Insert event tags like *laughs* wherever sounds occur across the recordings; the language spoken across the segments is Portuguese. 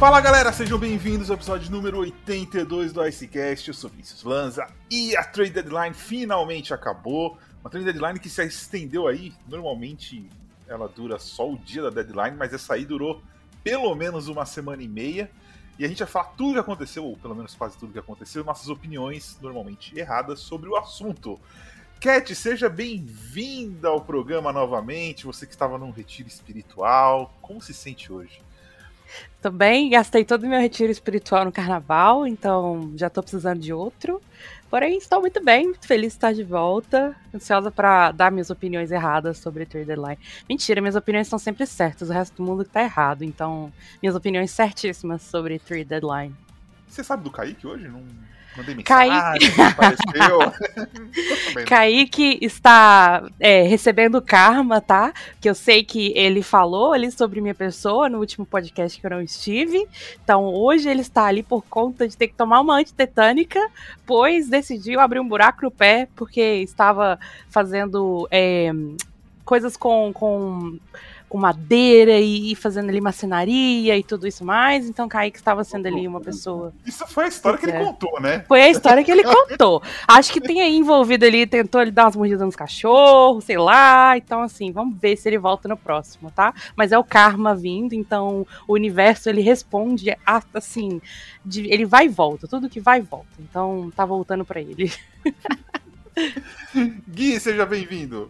Fala galera, sejam bem-vindos ao episódio número 82 do Icecast. Eu sou Vinícius Lanza e a Trade Deadline finalmente acabou. Uma Trade Deadline que se estendeu aí, normalmente ela dura só o dia da deadline, mas essa aí durou pelo menos uma semana e meia. E a gente vai falar tudo que aconteceu, ou pelo menos quase tudo que aconteceu, nossas opiniões normalmente erradas sobre o assunto. Cat, seja bem-vinda ao programa novamente. Você que estava num retiro espiritual, como se sente hoje? Também gastei todo o meu retiro espiritual no carnaval, então já tô precisando de outro. Porém, estou muito bem, muito feliz de estar de volta. Ansiosa para dar minhas opiniões erradas sobre Trade Deadline. Mentira, minhas opiniões estão sempre certas, o resto do mundo tá errado. Então, minhas opiniões certíssimas sobre Trade Deadline. Você sabe do Kaique hoje? Não, Mandei mensagem, *laughs* Kaique está é, recebendo karma, tá? Que eu sei que ele falou ali sobre minha pessoa no último podcast que eu não estive. Então hoje ele está ali por conta de ter que tomar uma antitetânica, pois decidiu abrir um buraco no pé porque estava fazendo é, coisas com, com com madeira e, fazendo ali macenaria e tudo isso mais. Então Kaique estava sendo ali uma pessoa. Isso foi a história que ele é. contou, né? Foi a história que ele *laughs* contou. Acho que tem aí envolvido ali, tentou ele dar umas mordidas nos cachorros, sei lá. Então, assim, vamos ver se ele volta no próximo, tá? Mas é o karma vindo, então o universo ele responde assim, de, ele vai e volta, tudo que vai e volta. Então tá voltando para ele. *laughs* Gui, seja bem-vindo.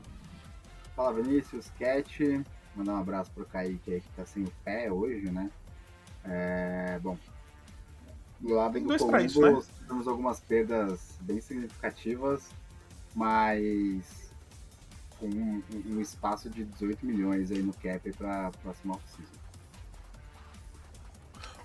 Fala Vinícius, Cat. Mandar um abraço pro Kaique aí que tá sem o pé hoje, né? É, bom, do lado do Colombo isso, né? temos algumas perdas bem significativas, mas com um, um, espaço de 18 milhões aí no cap para a próxima off-season.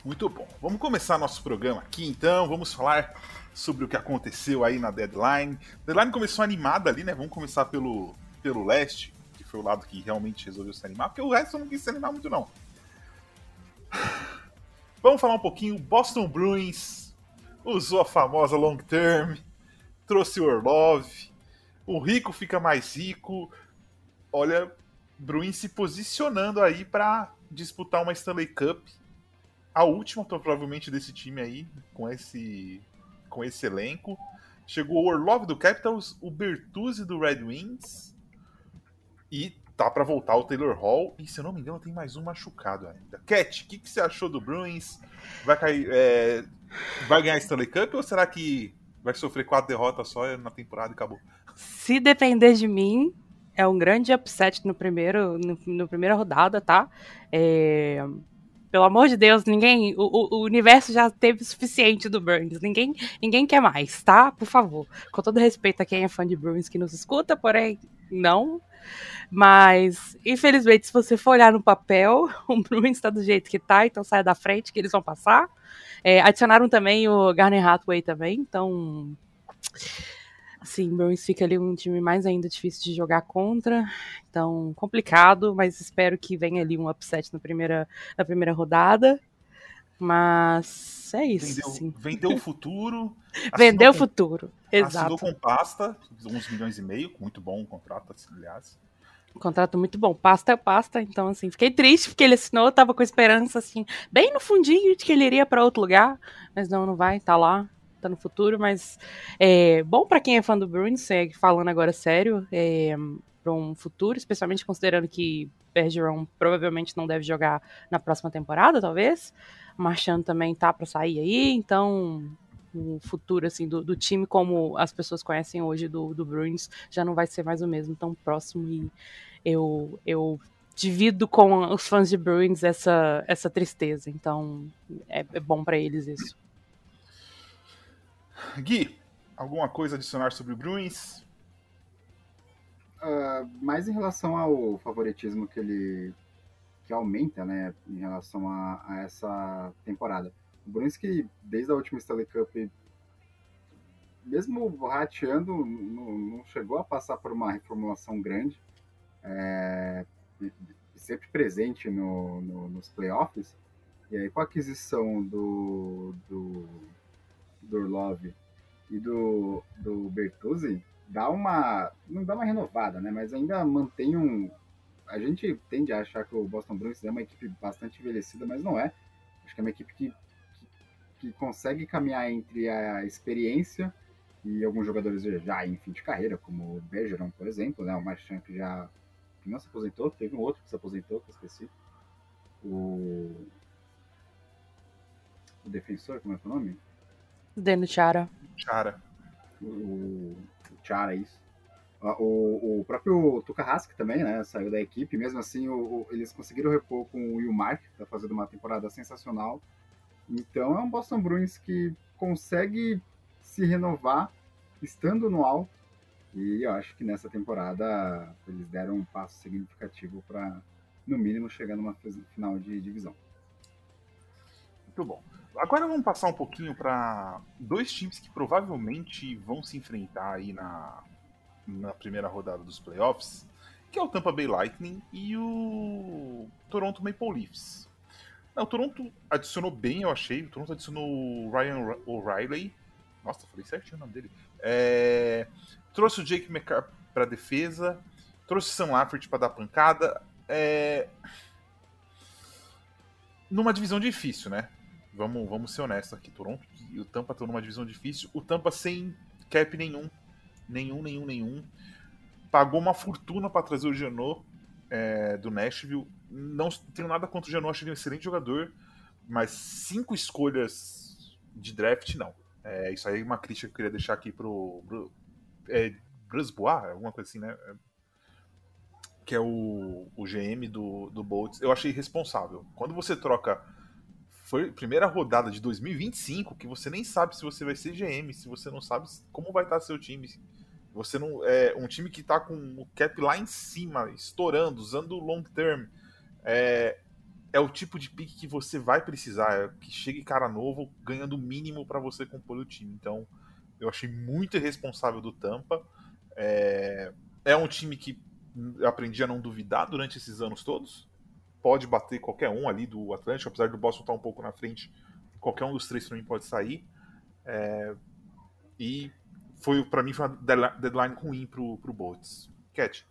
Muito bom. Vamos começar nosso programa aqui então. Vamos falar sobre o que aconteceu aí na deadline. A deadline começou animada ali, né? Vamos começar pelo, pelo leste foi o lado que realmente resolveu se animar, porque o resto não quis se animar muito, não. *sighs* Vamos falar um pouquinho. Boston Bruins usou a famosa long term, trouxe o Orlov, o rico fica mais rico. Olha, Bruins se posicionando aí para disputar uma Stanley Cup, a última provavelmente desse time aí, com esse com esse elenco. Chegou o Orlov do Capitals, o Bertuzzi do Red Wings e tá para voltar o Taylor Hall. E se eu não me engano, tem mais um machucado ainda. Cat, o que, que, você achou do Bruins? Vai cair. É... Vai ganhar Stanley Cup ou será que vai sofrer quatro derrotas só na temporada e acabou? Se depender de mim, é um grande upset no primeiro, no, no primeira rodada, tá? É, pelo amor de Deus, ninguém. O, o, universo já teve o suficiente do Burns. Ninguém, ninguém quer mais, tá? Por favor. Com todo respeito a quem é fã de Bruins que nos escuta, porém, não. Mas, infelizmente, se você for olhar no papel, *laughs* o Bruins está do jeito que tá, então sai da frente que eles vão passar. É, adicionaram também o Garner Hathaway também, então. Assim, o Bruins fica ali um time mais ainda difícil de jogar contra. Então, complicado, mas espero que venha ali um upset na primeira, na primeira rodada. Mas é isso. Vendeu, sim. vendeu o futuro. *laughs* Vendeu o futuro. Exato. Assinou com pasta, uns milhões e meio, muito bom o contrato, aliás. Um contrato muito bom. Pasta é pasta, então assim, fiquei triste porque ele assinou, tava com esperança assim, bem no fundinho de que ele iria para outro lugar, mas não, não vai, tá lá, tá no futuro, mas é bom para quem é fã do Bruins, é, falando agora sério, é, para um futuro, especialmente considerando que Bergeron provavelmente não deve jogar na próxima temporada, talvez. Marchand também tá para sair aí, então o futuro assim do, do, time como as pessoas conhecem hoje do, do Bruins já não vai ser mais o mesmo tão próximo e eu eu divido com os fãs de Bruins essa essa tristeza. Então é, é bom para eles isso. Gui alguma coisa a adicionar sobre o Bruins? Uh, mais em relação ao favoritismo que ele que aumenta né em relação a, a essa temporada o Bruins que desde a última Stanley Cup, mesmo rateando, não, não chegou a passar por uma reformulação grande, é, sempre presente no, no, nos playoffs. E aí com a aquisição do, do, do Orlov e do, do Bertuzzi, dá uma. não dá uma renovada, né? Mas ainda mantém um. A gente tende a achar que o Boston Bruins é uma equipe bastante envelhecida, mas não é Acho que é uma equipe que, que, consegue caminhar entre a experiência e alguns jogadores já em fim de carreira, como o Bergeron, por exemplo, né? O Marchand que já que não se aposentou, teve um outro que se aposentou, que eu esqueci. O, o defensor, como é, é o nome? Deno Chara. Chara. O, o Chara, isso. O, o próprio Tukahask também, né? Saiu da equipe. Mesmo assim, o, o, eles conseguiram repor com o Will Mark, que tá fazendo uma temporada sensacional. Então é um Boston Bruins que consegue se renovar estando no alto. E eu acho que nessa temporada eles deram um passo significativo para, no mínimo, chegar numa final de divisão. Muito bom. Agora vamos passar um pouquinho para dois times que provavelmente vão se enfrentar aí na, na primeira rodada dos playoffs, que é o Tampa Bay Lightning e o Toronto Maple Leafs. Não, o Toronto adicionou bem, eu achei. O Toronto adicionou o Ryan O'Reilly. Nossa, falei certinho o nome dele. É... Trouxe o Jake McCarr para defesa. Trouxe o Sam Laffert para dar pancada. É... Numa divisão difícil, né? Vamos, vamos ser honestos aqui. Toronto e o Tampa estão numa divisão difícil. O Tampa sem cap nenhum. Nenhum, nenhum, nenhum. Pagou uma fortuna para trazer o Janot é, do Nashville. Não tenho nada contra o Janot, acho ele um excelente jogador. Mas cinco escolhas de draft, não. É, isso aí é uma crítica que eu queria deixar aqui pro. pro é, Brusbois, alguma coisa assim, né? Que é o, o GM do, do Bolts. Eu achei irresponsável. Quando você troca foi primeira rodada de 2025 que você nem sabe se você vai ser GM, se você não sabe como vai estar seu time. Você não é um time que está com o cap lá em cima, estourando, usando long term. É, é o tipo de pique que você vai precisar, é que chegue cara novo ganhando o mínimo para você compor o time. Então, eu achei muito irresponsável do Tampa. É, é um time que eu aprendi a não duvidar durante esses anos todos pode bater qualquer um ali do Atlântico, apesar do Boston estar um pouco na frente, qualquer um dos três também pode sair. É, e foi para mim foi uma deadline ruim pro, pro Bolts. Cat.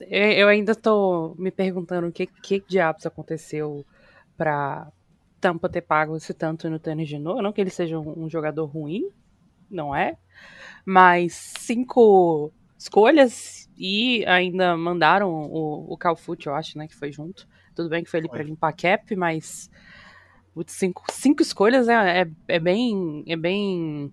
Eu ainda estou me perguntando o que, que diabos aconteceu para Tampa ter pago esse tanto no Tênis de novo. Não que ele seja um, jogador ruim, não é? Mas cinco escolhas e ainda mandaram o, o Calfoot, eu acho, né, que foi junto. Tudo bem que foi ali para limpar cap, mas cinco, cinco escolhas é, é, é bem é bem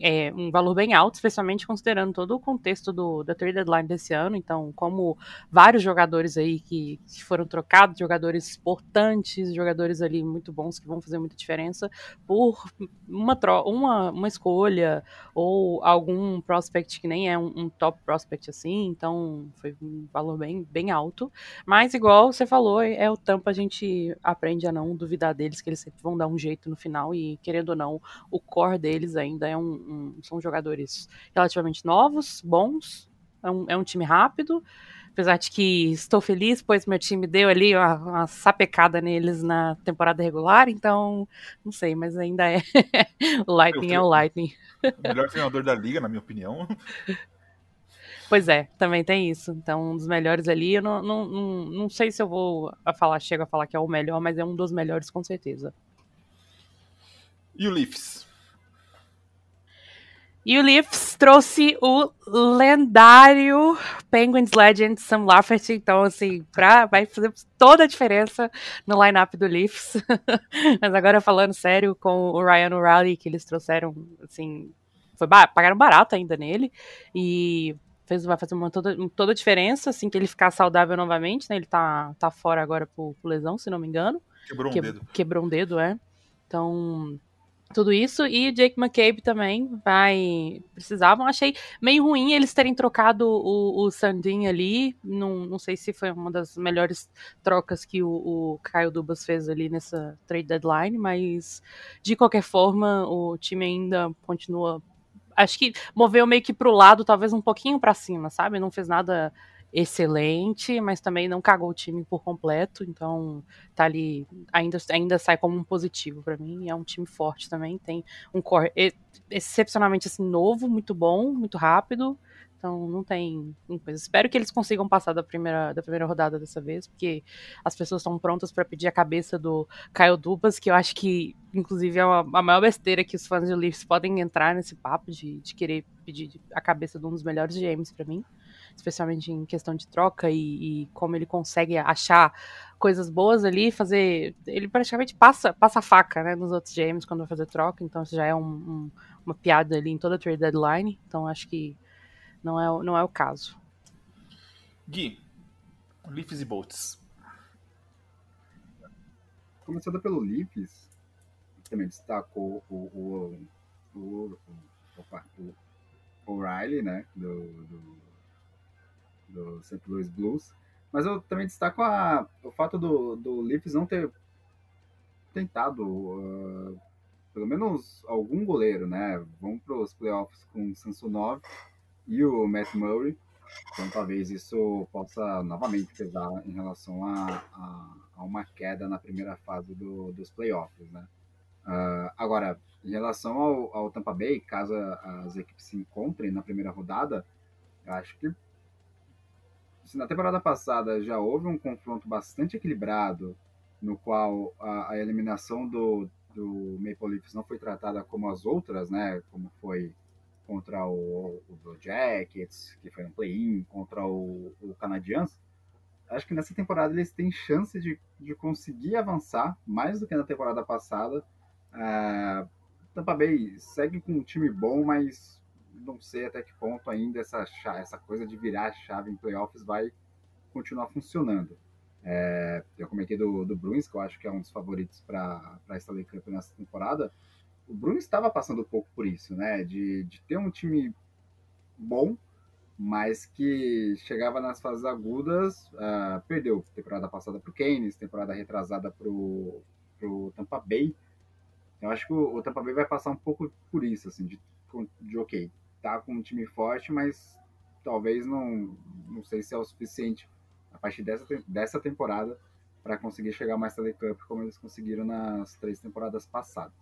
é um valor bem alto, especialmente considerando todo o contexto do, da trade deadline desse ano. Então, como vários jogadores aí que, que foram trocados, jogadores importantes, jogadores ali muito bons que vão fazer muita diferença, por uma, uma, uma escolha ou algum prospect que nem é um, um, top prospect assim. Então, foi um valor bem, bem alto. Mas, igual você falou, é o Tampa, a gente aprende a não duvidar deles, que eles sempre vão dar um jeito no final e, querendo ou não, o core deles ainda é um um, são jogadores relativamente novos, bons, é um, é um, time rápido. Apesar de que estou feliz, pois meu time deu ali uma, uma sapecada neles na temporada regular, então não sei, mas ainda é. *laughs* o Lightning é o Lightning. O melhor treinador da liga, na minha opinião. Pois é, também tem isso. Então, um dos melhores ali, eu não, não, não, não sei se eu vou a falar, chego a falar que é o melhor, mas é um dos melhores com certeza. E o Leafs? E o Leafs trouxe o lendário Penguins Legend Sam Lafferty, então assim, pra, vai fazer toda a diferença no lineup do Leafs. *laughs* Mas agora falando sério, com o Ryan O'Reilly que eles trouxeram, assim, foi pagaram barato ainda nele e fez, vai fazer uma, toda, toda a diferença, assim, que ele ficar saudável novamente, né? Ele tá, tá fora agora por, por lesão, se não me engano. Quebrou um que, dedo. Quebrou um dedo, é. Então, tudo isso. E Jake McCabe também vai. Precisavam. Achei meio ruim eles terem trocado o, o Sandin ali. Não, não sei se foi uma das melhores trocas que o, o Kyle Dubas fez ali nessa trade deadline, mas de qualquer forma, o time ainda continua. Acho que moveu meio que pro lado, talvez um pouquinho para cima, sabe? Não fez nada excelente, mas também não cagou o time por completo, então tá ali, ainda, ainda sai como um positivo para mim, é um time forte também, tem um core excepcionalmente assim, novo, muito bom, muito rápido, então não tem coisa. Espero que eles consigam passar da primeira, da primeira rodada dessa vez, porque as pessoas estão prontas para pedir a cabeça do Caio Dubas, que eu acho que, inclusive, é uma, a maior besteira que os fãs de Leafs podem entrar nesse papo de, de querer pedir a cabeça de um dos melhores GMs para mim especialmente em questão de troca e, e, como ele consegue achar coisas boas ali, fazer. Ele praticamente passa, passa a faca né, nos outros GMs quando vai fazer troca, então isso já é um, um, uma piada ali em toda a trade deadline, então acho que não é, não é o caso. Gui, Leafs e Bolts. Começando pelo Leafs, também destacou o, o, o, o, o O'Reilly, né, do, do do St. Louis Blues. Mas eu também destaco a, o fato do, do Leafs não ter tentado uh, pelo menos algum goleiro, né? Vão para os playoffs com o Samsonov e o Matt Murray. Então talvez isso possa novamente pesar em relação a, a, a uma queda na primeira fase do, dos playoffs, né? Uh, agora, em relação ao, ao Tampa Bay, caso as equipes se encontrem na primeira rodada, eu acho que se na temporada passada já houve um confronto bastante equilibrado, no qual a, a eliminação do, do Maple Leafs não foi tratada como as outras, né? Como foi contra o, o Blue Jackets, que foi um play-in, contra o, o Canadiens. Acho que nessa temporada eles têm chance de, de conseguir avançar mais do que na temporada passada. Uh, Tampa Bay segue com um time bom, mas não sei até que ponto ainda essa, essa coisa de virar a chave em playoffs vai continuar funcionando. É, eu comentei do, do Bruins, que eu acho que é um dos favoritos para a Stanley Cup nessa temporada. O Bruins estava passando um pouco por isso, né? De, de ter um time bom, mas que chegava nas fases agudas, uh, perdeu temporada passada para o Keynes, temporada retrasada para o Tampa Bay. Eu acho que o, o Tampa Bay vai passar um pouco por isso, assim, de, de ok, tá com um time forte, mas talvez não, não sei se é o suficiente a partir dessa, dessa temporada para conseguir chegar mais Stanley Cup como eles conseguiram nas três temporadas passadas.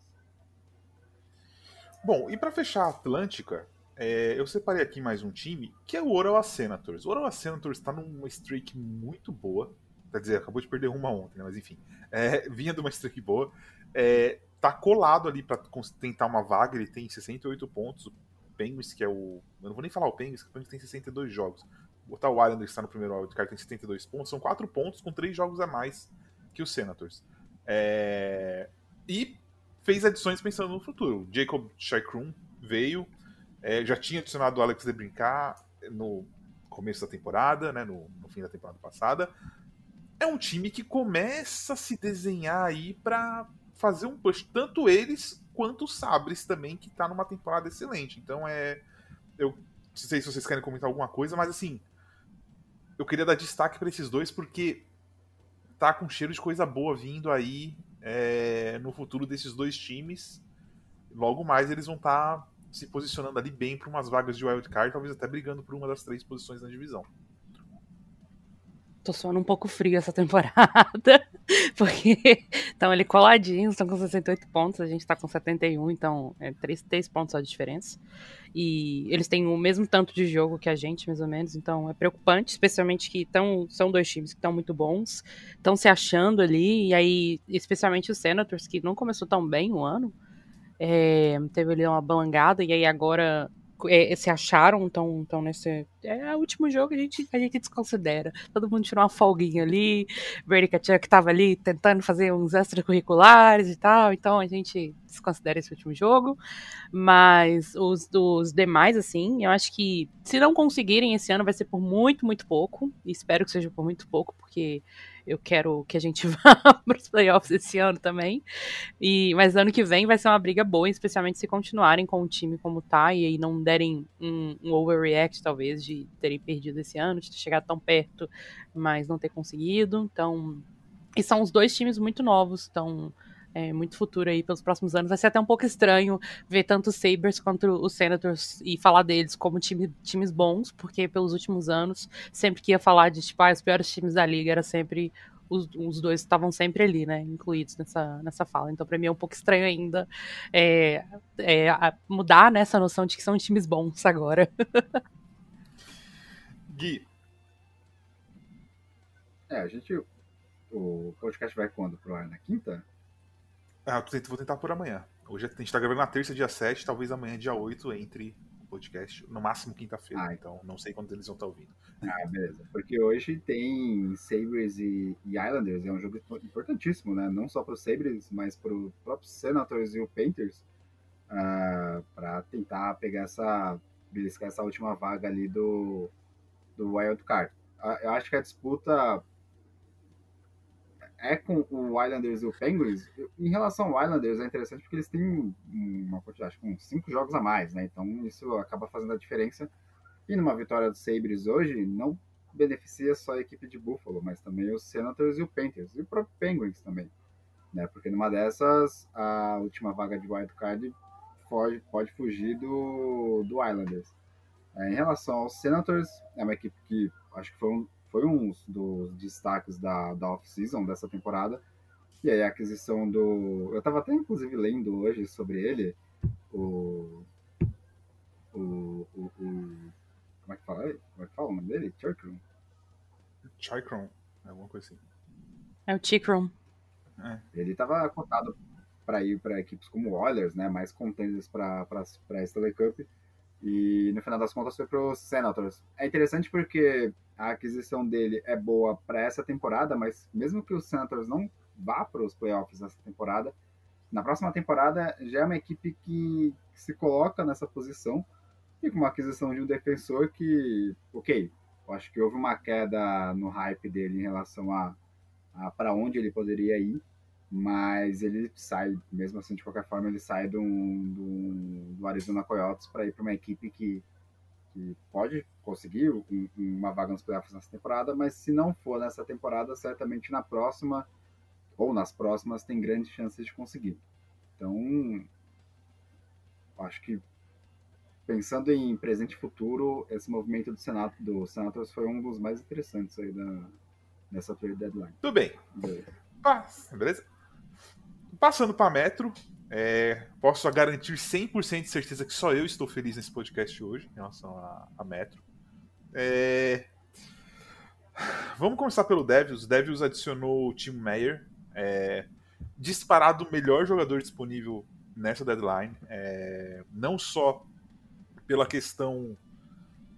Bom, e para fechar a Atlântica, é, eu separei aqui mais um time que é o Ottawa Senators. O Ottawa Senators está numa streak muito boa. Quer dizer, acabou de perder uma ontem, né? mas enfim. É, vinha de uma streak boa. É, tá colado ali para tentar uma vaga. Ele tem 68 pontos. Penguins, que é o. Eu não vou nem falar o Penguins, que o Penguins tem 62 jogos. Botar o Islanders que está no primeiro wildcard tem 72 pontos, são 4 pontos com 3 jogos a mais que o Senators. É... E fez adições pensando no futuro. Jacob Chikrum veio, é, já tinha adicionado o Alex de Brincar no começo da temporada, né, no, no, fim da temporada passada. É um time que começa a se desenhar aí para fazer um push, tanto eles quanto o Sabres também, que tá numa temporada excelente. Então é. Eu não sei se vocês querem comentar alguma coisa, mas assim. Eu queria dar destaque para esses dois porque tá com cheiro de coisa boa vindo aí é, no futuro desses dois times. Logo mais eles vão estar tá se posicionando ali bem para umas vagas de wildcard, talvez até brigando por uma das três posições na divisão tô suando um pouco frio essa *laughs* temporada, porque estão ali coladinhos, estão com 68 pontos, a gente tá com 71, então é 3, 3 pontos só de diferença. E eles têm o mesmo tanto de jogo que a gente, mais ou menos, então é preocupante, especialmente que tão, são dois times que estão muito bons, estão se achando ali, e aí, especialmente os Senators, que não começou tão bem o ano, é, teve ali uma balangada, e aí agora é, se acharam, estão tão nesse. É o último jogo a gente, a gente desconsidera. Todo mundo tirou uma folguinha ali. Brady Kachuk estava ali tentando fazer uns extracurriculares e tal, então a gente desconsidera esse último jogo. Mas os dos demais, assim, eu acho que se não conseguirem esse ano vai ser por muito, muito pouco. Espero que seja por muito pouco, porque eu quero que a gente *laughs* vá para os playoffs esse ano também. E, mas ano que vem vai ser uma briga boa, especialmente se continuarem com o time como tá e aí não derem um, um overreact, talvez, de terem perdido esse ano, de ter chegado tão perto, mas não ter conseguido. Então. E são os dois times muito novos, então é, muito futuro aí pelos próximos anos. Vai ser até um pouco estranho ver tanto os Sabres quanto os Senators e falar deles como time, times bons, porque pelos últimos anos, sempre que ia falar de tipo, ah, os piores times da liga, era sempre. Os, os dois estavam sempre ali, né? Incluídos nessa, nessa fala. Então, pra mim é um pouco estranho ainda é, é, mudar nessa né, noção de que são times bons agora. *laughs* Gui. É, a gente. O podcast vai quando pro ar? Na quinta? Ah, eu vou tentar por amanhã. Hoje a gente tá gravando na terça, dia 7, talvez amanhã, dia 8, entre o podcast. No máximo quinta-feira, ah, então não sei quando eles vão estar tá ouvindo. Ah, beleza. Porque hoje tem Sabres e, Islanders, é um jogo importantíssimo, né? Não só para os Sabres, mas para os próprios Senators e o Painters, uh, ah, para tentar pegar essa, beliscar essa última vaga ali do, do Wild Card. Uh, eu acho que a disputa é com o Islanders e o Penguins. Em relação ao Islanders, é interessante porque eles têm uma quantidade, acho que uns cinco jogos a mais, né? Então isso acaba fazendo a diferença. E numa vitória do Sabres hoje, não beneficia só a equipe de Buffalo, mas também os Senators e o Panthers, e o próprio Penguins também. Né? Porque numa dessas, a última vaga de wildcard pode, pode fugir do, do Islanders. É, em relação aos Senators, é uma equipe que acho que foi um, foi um dos destaques da, da off-season dessa temporada. E aí a aquisição do. Eu estava até inclusive lendo hoje sobre ele, o. O. o, o como é que fala? Como é que fala o nome dele? Chikron? Chikron, alguma coisa assim. É o Chikron. É. Ele estava cotado para ir para equipes como o Oilers, né? Mais contenders para a Stanley Cup. E no final das contas foi para os Senators. É interessante porque a aquisição dele é boa para essa temporada, mas mesmo que o Senators não vá para os playoffs nessa temporada, na próxima temporada já é uma equipe que, que se coloca nessa posição e com uma aquisição de um defensor que, ok, eu acho que houve uma queda no hype dele em relação a, a para onde ele poderia ir, mas ele sai, mesmo assim, de qualquer forma, ele sai do, do, do Arizona Coyotes para ir para uma equipe que, que pode conseguir um, uma vaga nos playoffs nessa temporada, mas se não for nessa temporada, certamente na próxima ou nas próximas tem grandes chances de conseguir. Então, acho que pensando em presente e futuro, esse movimento do Senado do Senators foi um dos mais interessantes aí da, dessa trade deadline. Tudo bem. Beleza. Ah, beleza? Passando para Metro, é, posso garantir 100% de certeza que só eu estou feliz nesse podcast hoje, em relação a, a Metro. É... Vamos começar pelo Devils. O Devils adicionou o Tim Meyer, é... disparado o melhor jogador disponível nessa deadline. É... Não só pela questão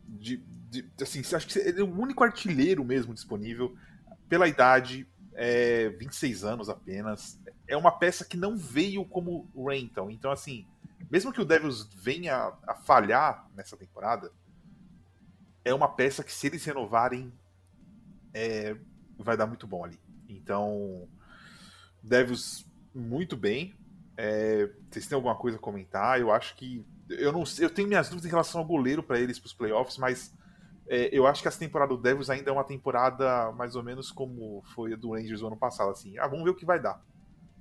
de, de, assim, acho que ele é o único artilheiro mesmo disponível, pela idade, é, 26 anos apenas. É uma peça que não veio como rental. Então, assim, mesmo que o Devils venha a falhar nessa temporada, é uma peça que, se eles renovarem, é, vai dar muito bom ali. Então, Devils muito bem. É, vocês têm alguma coisa a comentar? Eu acho que. Eu não eu tenho minhas dúvidas em relação ao goleiro para eles para os playoffs, mas é, eu acho que essa temporada do Devils ainda é uma temporada mais ou menos como foi a do Rangers no ano passado, assim. Ah, vamos ver o que vai dar.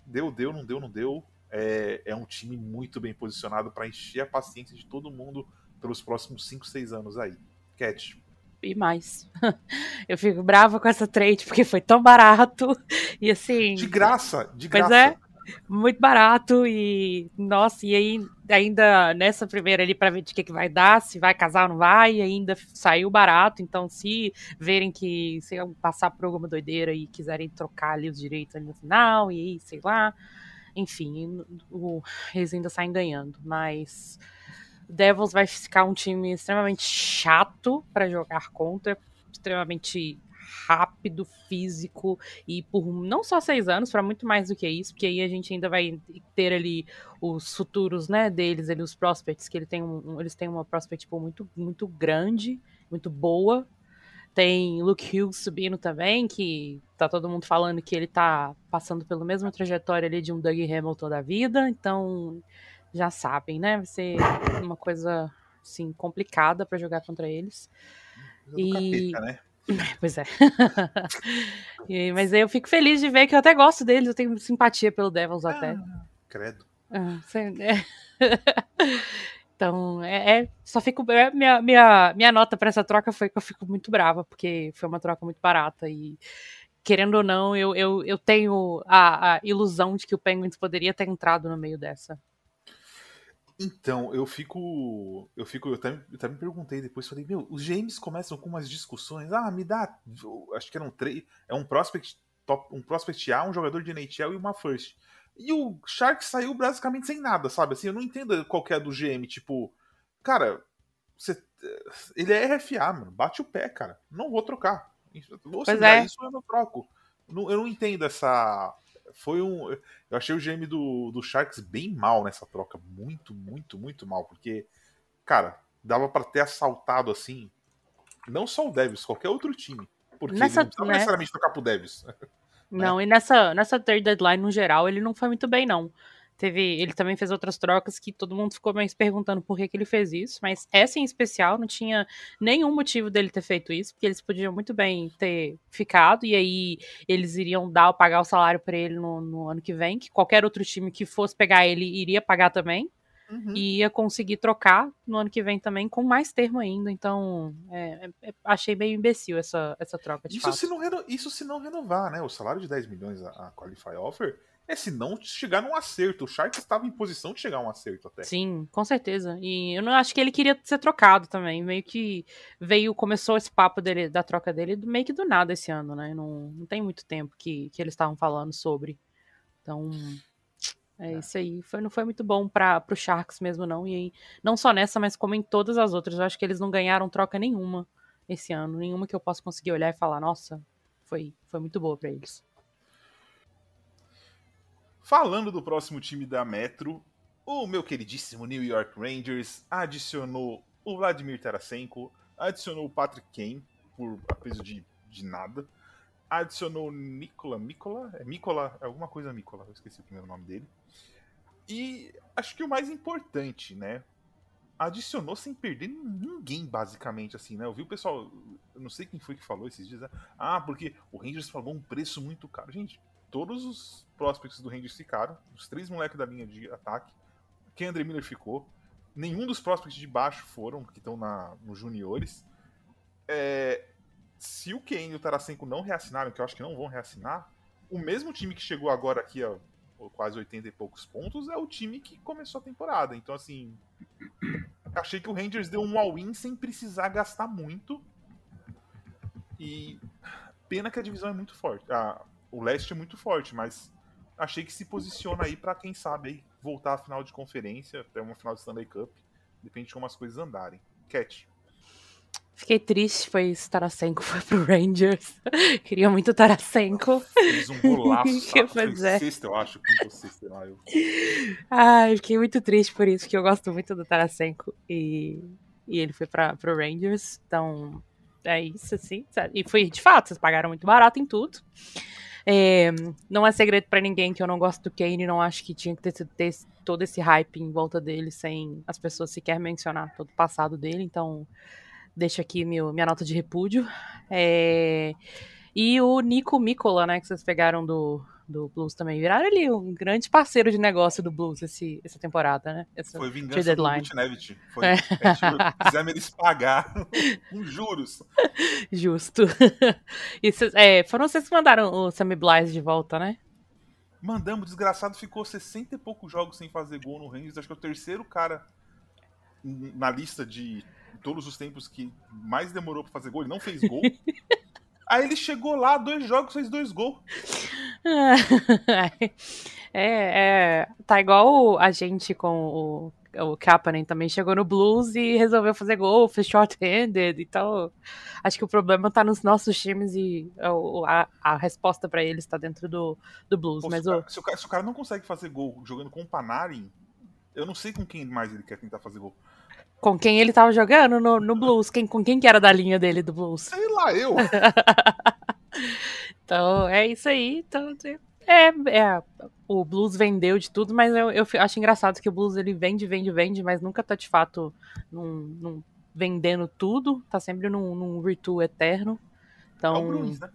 Deu, deu, não deu, não deu. É, é um time muito bem posicionado para encher a paciência de todo mundo pelos próximos 5, 6 anos aí. Cat. E mais. *laughs* Eu fico brava com essa trade porque foi tão barato. *laughs* E assim. De graça, de graça. Pois é muito barato e nossa, e aí ainda nessa primeira ali para ver de que, que vai dar, se vai casar ou não vai, ainda saiu barato, então se verem que se passar por alguma doideira e quiserem trocar ali os direitos ali no final e aí, sei lá, enfim, o, eles ainda saem ganhando, mas Devils vai ficar um time extremamente chato para jogar contra, extremamente rápido, físico e por não só seis anos, para muito mais do que isso, porque aí a gente ainda vai ter ali os futuros, né, deles, ali, os prospects, que ele tem um, eles têm uma prospect muito, muito grande, muito boa. Tem Luke Hughes subindo também, que tá todo mundo falando que ele tá passando pela mesma trajetória ali de um Doug Hamilton da vida, então já sabem, né? Vai ser uma coisa assim complicada para jogar contra eles. E capeta, né? *laughs* Pois é. E- mas eu fico feliz de ver que eu até gosto deles, eu tenho simpatia pelo Devils até. Ah, credo. Ah, sei- é. *laughs* Então, é, é- só fico. é, minha, minha, minha nota pra essa troca foi que eu fico muito brava, porque foi uma troca muito barata. E, querendo ou não, eu, eu, eu tenho a, a ilusão de que o Penguins poderia ter entrado no meio dessa. Então, eu fico. Eu fico. Eu até, eu até me perguntei depois, falei, meu, os GMs começam com umas discussões. Ah, me dá. Acho que eram três. É um prospect top, um prospect A, um jogador de NHL e uma first. E o Shark saiu basicamente sem nada, sabe? Assim, eu não entendo qual é do GM, tipo, cara, você, ele é RFA, mano. Bate o pé, cara. Não vou trocar. Ou se é. isso, eu não troco. Eu não entendo essa. Foi um. Eu achei o GM do, do Sharks bem mal nessa troca. Muito, muito, muito mal. Porque, cara, dava pra ter assaltado assim. Não só o Devils, qualquer outro time. Porque Nessa- ele não precisava né? necessariamente trocar pro Devils. *laughs* Não, e nessa, nessa third deadline, no geral, ele não foi muito bem, não. Teve, ele também fez outras trocas que todo mundo ficou mais perguntando por que, que ele fez isso, mas essa em especial não tinha nenhum motivo dele ter feito isso, porque eles podiam muito bem ter ficado, e aí eles iriam dar, pagar o salário pra ele no, no ano que vem, que qualquer outro time que fosse pegar ele iria pagar também, Uhum. e ia conseguir trocar no ano que vem também com mais termo ainda, então é, é- é- achei meio imbecil essa, essa troca de Isso fato. se, não reno- isso se não renovar, né? O salário de 10 milhões a, a Qualify Offer é se não chegar num acerto. O Sharks estava em posição de chegar a um acerto até. Sim, com certeza. E eu não acho que ele queria ser trocado também. Meio que veio, começou esse papo dele, da troca dele do- meio que do nada esse ano, né? Não, não tem muito tempo que, que eles estavam falando sobre. Então, é, É. isso aí. Foi, não foi muito bom para pro Sharks mesmo, não. E aí, não só nessa, mas como em todas as outras. Eu acho que eles não ganharam troca nenhuma esse ano. Nenhuma que eu possa conseguir olhar e falar, nossa, foi, foi muito boa pra eles. Falando do próximo time da Metro, o meu queridíssimo New York Rangers adicionou o Vladimir Tarasenko, adicionou o Patrick Kane por a de, de nada, adicionou o Nicola, Nicola, é Nicola, é alguma coisa Nicola, eu esqueci o primeiro nome dele. E acho que o mais importante, né? Adicionou sem perder ninguém, basicamente, assim, né? Eu vi o pessoal, eu não sei quem foi que falou esses dias, né? ah, porque o Rangers pagou um preço muito caro. Gente, todos os prospects do Rangers ficaram, os três moleques da linha de ataque. Ken Andre Miller ficou. Nenhum dos prospects de baixo foram, que estão nos juniores. É, se o Kane e o Tarasenko não reassinaram, que eu acho que não vão reassinar, o mesmo time que chegou agora aqui a quase 80 e poucos pontos é o time que começou a temporada. Então, assim, achei que o Rangers deu um all-in sem precisar gastar muito. E pena que a divisão é muito forte. O leste é muito forte, mas achei que se posiciona aí pra quem sabe aí voltar à final de conferência, até uma final de Stanley Cup. Depende de como as coisas andarem. Cat. Fiquei triste, pois Tarasenko foi pro Rangers. *laughs* Queria muito Tarasenko. Fez um golaço. *laughs* Pois Foi é. sexta, eu acho. Ou sexta, lá. Eu... Ai, fiquei muito triste por isso, porque eu gosto muito do Tarasenko. E, e ele foi pra, pro Rangers. Então, é isso, assim. sabe? E foi, de fato, vocês pagaram muito barato em tudo. É, não é segredo pra ninguém que eu não gosto do Kane. Não acho que tinha que ter, ter todo esse hype em volta dele sem as pessoas sequer mencionar todo o passado dele. Então, deixo aqui meu, minha nota de repúdio. É, e o Nico Mikola, né, que vocês pegaram do, do Blues também. Viraram ali um grande parceiro de negócio do Blues esse, essa temporada, né? Essa Foi vingança do deadline. Butnevich. Foi, É. é, tipo, fizemos eles pagar *laughs* com juros. *laughs* Justo. *laughs* e cês- é, foram vocês que mandaram o Sammy Blythe de volta, né? Mandamos, desgraçado ficou 60 e poucos jogos sem fazer gol no Rangers. Acho que é o terceiro cara na lista de todos os tempos que mais demorou pra fazer gol. Ele não fez gol. Aí ele chegou lá, dois jogos, fez dois gols. *laughs* é, é, tá igual a gente com o, o Kapanen também chegou no Blues e resolveu fazer gol, fez short-handed, então acho que o problema tá nos nossos times e a, a resposta pra eles tá dentro do, do Blues, Pô, mas se, o o, cara, se, o cara, se o cara não consegue fazer gol jogando com o Panarin, eu não sei com quem mais ele quer tentar fazer gol. com quem ele tava jogando no, no Blues, quem, com quem que era da linha dele do Blues? Sei lá, eu. *laughs* Então, é isso aí. Então, é, é, o blues vendeu de tudo, mas eu, eu acho engraçado que o blues ele vende, vende, vende, mas nunca tá de fato num, num vendendo tudo. Tá sempre num, num eterno. Então, É o Bruins, né?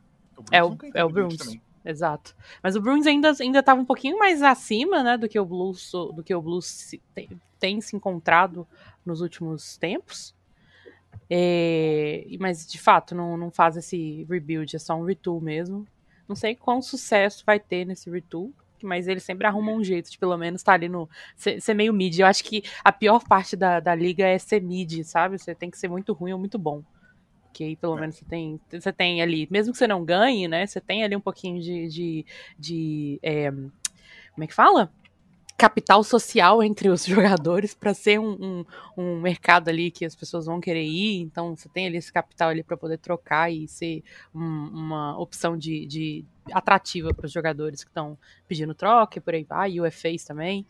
É o- nunca é o Bruins. também. Exato. Mas o Bruins ainda, ainda tava um pouquinho mais acima, né, do que o Blues, do que o Blues se- tem, tem se encontrado nos últimos tempos. É, mas, de fato, não, não faz esse rebuild, é só um retool mesmo. Não sei quão sucesso vai ter nesse retool, mas eles sempre arrumam um jeito de, pelo menos, estar ali no... Ser, ser meio mid. Eu acho que a pior parte da, da liga é ser mid, sabe? Você tem que ser muito ruim ou muito bom. Que aí, pelo É. menos, você tem, você tem ali, mesmo que você não ganhe, né? Você tem ali um pouquinho de. de, de, é, como é que fala? Capital social entre os *laughs* jogadores para ser um, um, um mercado ali que as pessoas vão querer ir. Então, você tem ali esse capital ali para poder trocar e ser um- uma opção de, de atrativa para os jogadores que estão pedindo troca e por aí vai, e UFAs também.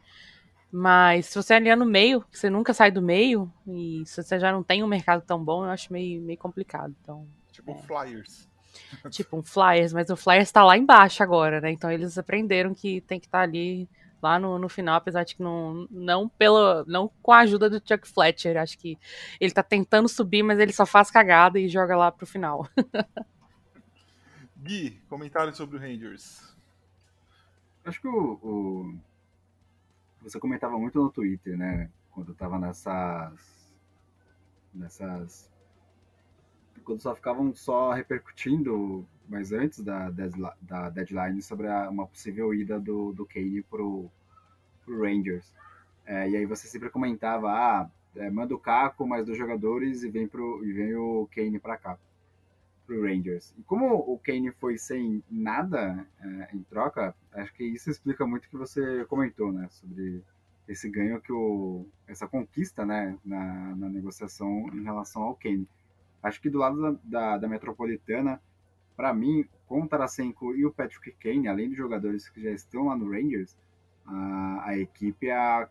Mas se você é ali no meio, você nunca sai do meio, e se você já não tem um mercado tão bom, eu acho meio, meio complicado. Então, Tipo Flyers. tipo um Flyers, mas o Flyers tá lá embaixo agora, né? Então eles aprenderam que tem que estar ali lá no, no final, apesar de que não, não pela não com a ajuda do Chuck Fletcher, acho que ele tá tentando subir, mas ele só faz cagada e joga lá pro final. *laughs* Gui, comentário sobre o Rangers. Acho que o, o- Você comentava muito no Twitter, né? Quando eu tava nessas. Nessas. Quando só ficavam só repercutindo, mas antes da, da deadline, sobre a- uma possível ida do, do Kane pro, pro Rangers. É, e aí você sempre comentava, ah, é, manda o Caco mais dois jogadores e vem, pro, e vem o Kane pra cá, pro Rangers. E como o Kane foi sem nada é, em troca, acho que isso explica muito o que você comentou, né, sobre esse ganho que o essa conquista, né, na, na negociação em relação ao Kane. Acho que do lado da, da, da Metropolitana, para mim, com o Tarasenko e o Patrick Kane, além dos jogadores que já estão lá no Rangers, a, a equipe, a,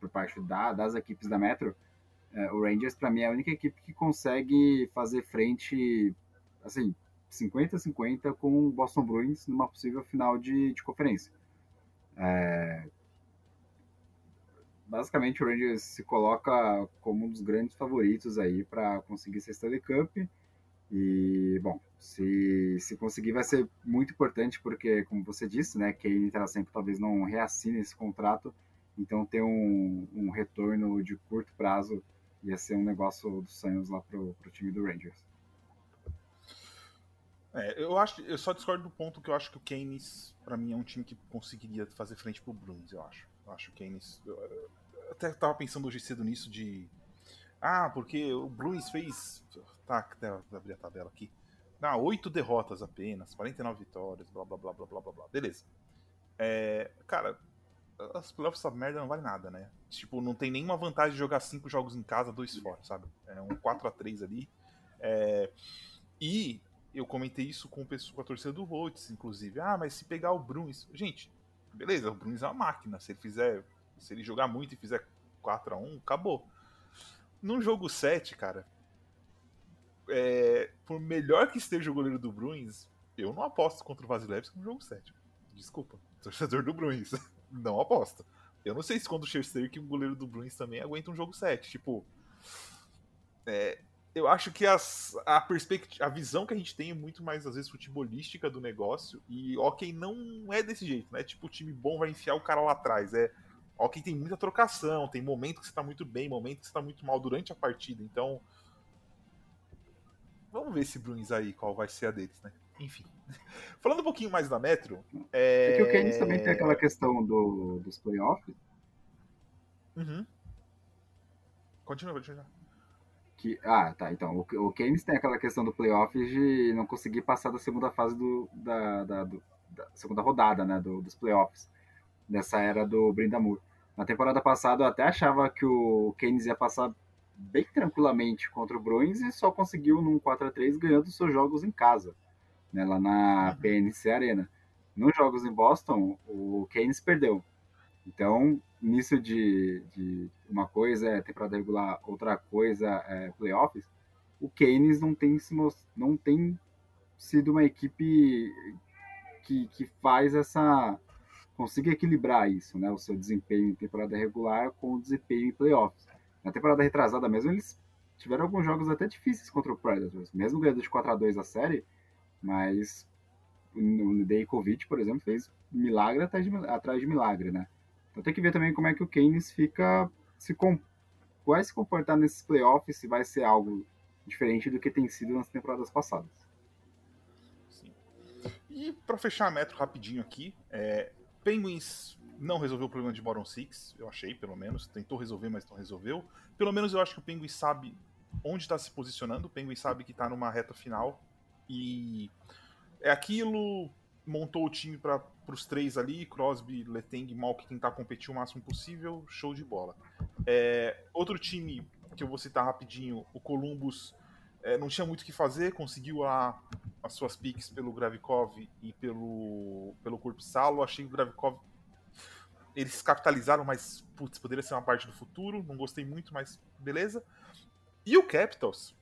por parte da, das equipes da Metro, é, o Rangers, para mim, é a única equipe que consegue fazer frente, assim, 50-50 com o Boston Bruins numa possível final de, de conferência. É, basicamente, o Rangers se coloca como um dos grandes favoritos aí para conseguir essa Stanley Cup. E, bom, se, se conseguir vai ser muito importante, porque, como você disse, né, Kane terá sempre talvez não reassine esse contrato, então ter um, um retorno de curto prazo ia ser um negócio dos sonhos lá pro, pro time do Rangers. É, eu acho, eu só discordo do ponto que eu acho que o Keynes, pra mim, é um time que conseguiria fazer frente pro Bruins, eu acho. Eu acho que o Keynes. Eu, eu até tava pensando hoje cedo nisso de. Ah, porque o Bruins fez. Tá, até abrir a tabela aqui. Ah, oito derrotas apenas, 49 vitórias, blá blá blá blá blá blá. Beleza. É, cara, as playoffs essa merda não vale nada, né? Tipo, não tem nenhuma vantagem de jogar cinco jogos em casa, dois fora, sabe? É um 4 a 3 ali. É, e eu comentei isso com, o pessoal- com a torcida do Volts, inclusive. Ah, mas se pegar o Bruins. Gente, beleza, o Bruins é uma máquina. Se ele fizer. Se ele jogar muito e fizer 4 a 1 acabou. No jogo 7, cara. é, por melhor que esteja o goleiro do Bruins, eu não aposto contra o Vasilevski no jogo 7. Desculpa, torcedor do Bruins. *laughs* Não aposto. Eu não sei se quando o Scherzer que o goleiro do Bruins também aguenta um jogo 7. Tipo. É, eu acho que as, a perspectiva, a visão que a gente tem é muito mais, às vezes, futebolística do negócio. E ok, não é desse jeito, né? Tipo, o time bom vai enfiar o cara lá atrás. É. Ok, tem muita trocação, tem momento que você tá muito bem, momento que você tá muito mal durante a partida. Então. Vamos ver esse Bruins aí, qual vai ser a deles, né? Enfim. *laughs* Falando um pouquinho mais da Metro. É, É que o Keynes também tem aquela questão do, dos playoffs, Uhum. Continua, continua. que... Ah, tá, então, o, o Keynes tem aquela questão do playoffs de não conseguir passar da segunda fase do, da, da, do- da segunda rodada, né, do- dos playoffs, dessa era do Brindamur. Na temporada passada eu até achava que o Keynes ia passar bem tranquilamente contra o Bruins e só conseguiu num 4 a 3 ganhando seus jogos em casa, né, lá na Uhum. PNC Arena. Nos jogos em Boston, o Keynes perdeu. Então, nisso de, de uma coisa é temporada regular, outra coisa é playoffs, o Keynes não tem, se não tem sido uma equipe que, que faz essa. Consiga equilibrar isso, né? O seu desempenho em temporada regular com o desempenho em playoffs. Na temporada retrasada mesmo, eles tiveram alguns jogos até difíceis contra o Predators. Mesmo ganhando de 4 a 2 a série, Mas no Dejkovic, por exemplo, fez milagre atrás de, atrás de milagre, né? Então tem que ver também como é que o Keynes fica se com, vai se comportar nesses playoffs, se vai ser algo diferente do que tem sido nas temporadas passadas. Sim. E para fechar a metro rapidinho aqui, é, Penguins não resolveu o problema de Moron Six, eu achei, pelo menos. Tentou resolver, mas não resolveu. Pelo menos eu acho que o Penguins sabe onde está se posicionando. O Penguins sabe que está numa reta final. E é aquilo. Montou o time para os três ali: Crosby, Leteng e Malk tentar competir o máximo possível. Show de bola. É, outro time que eu vou citar rapidinho: o Columbus. É, não tinha muito o que fazer, conseguiu a, as suas picks pelo Gravikov e pelo, pelo Corpsalo. Achei que o Gravikov eles capitalizaram, mas putz, poderia ser uma parte do futuro. Não gostei muito, mas beleza. E o Capitals,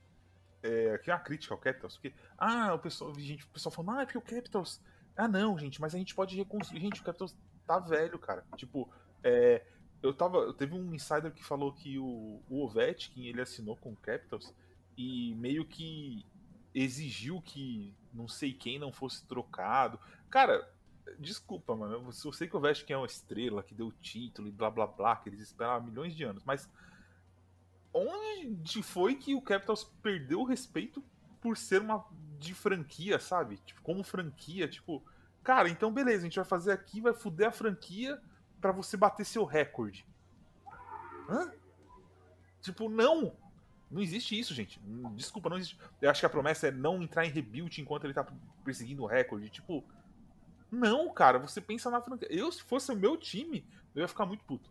é, aqui é uma crítica ao Capitals, porque ah, o pessoal, gente, o pessoal falando, ah, é porque o Capitals, ah não, gente, mas a gente pode reconstruir. Gente, o Capitals tá velho, cara. Tipo, é, eu tava, teve um insider que falou que o, o ele assinou com o Capitals e meio que exigiu que não sei quem não fosse trocado. Cara, Desculpa, mano. Eu sei que o Vest é uma estrela, que deu o título e blá blá blá, que eles esperavam milhões de anos, mas onde foi que o Capitals perdeu o respeito por ser uma de franquia, sabe? Tipo, como franquia, tipo, cara, então beleza, a gente vai fazer aqui, vai fuder a franquia para você bater seu recorde. Hã? Tipo, não! Não existe isso, gente. Desculpa, não existe. Eu acho que a promessa é não entrar em rebuild enquanto ele tá perseguindo o recorde. Tipo, não, cara, você pensa na franquia. Eu, se fosse o meu time, eu ia ficar muito puto.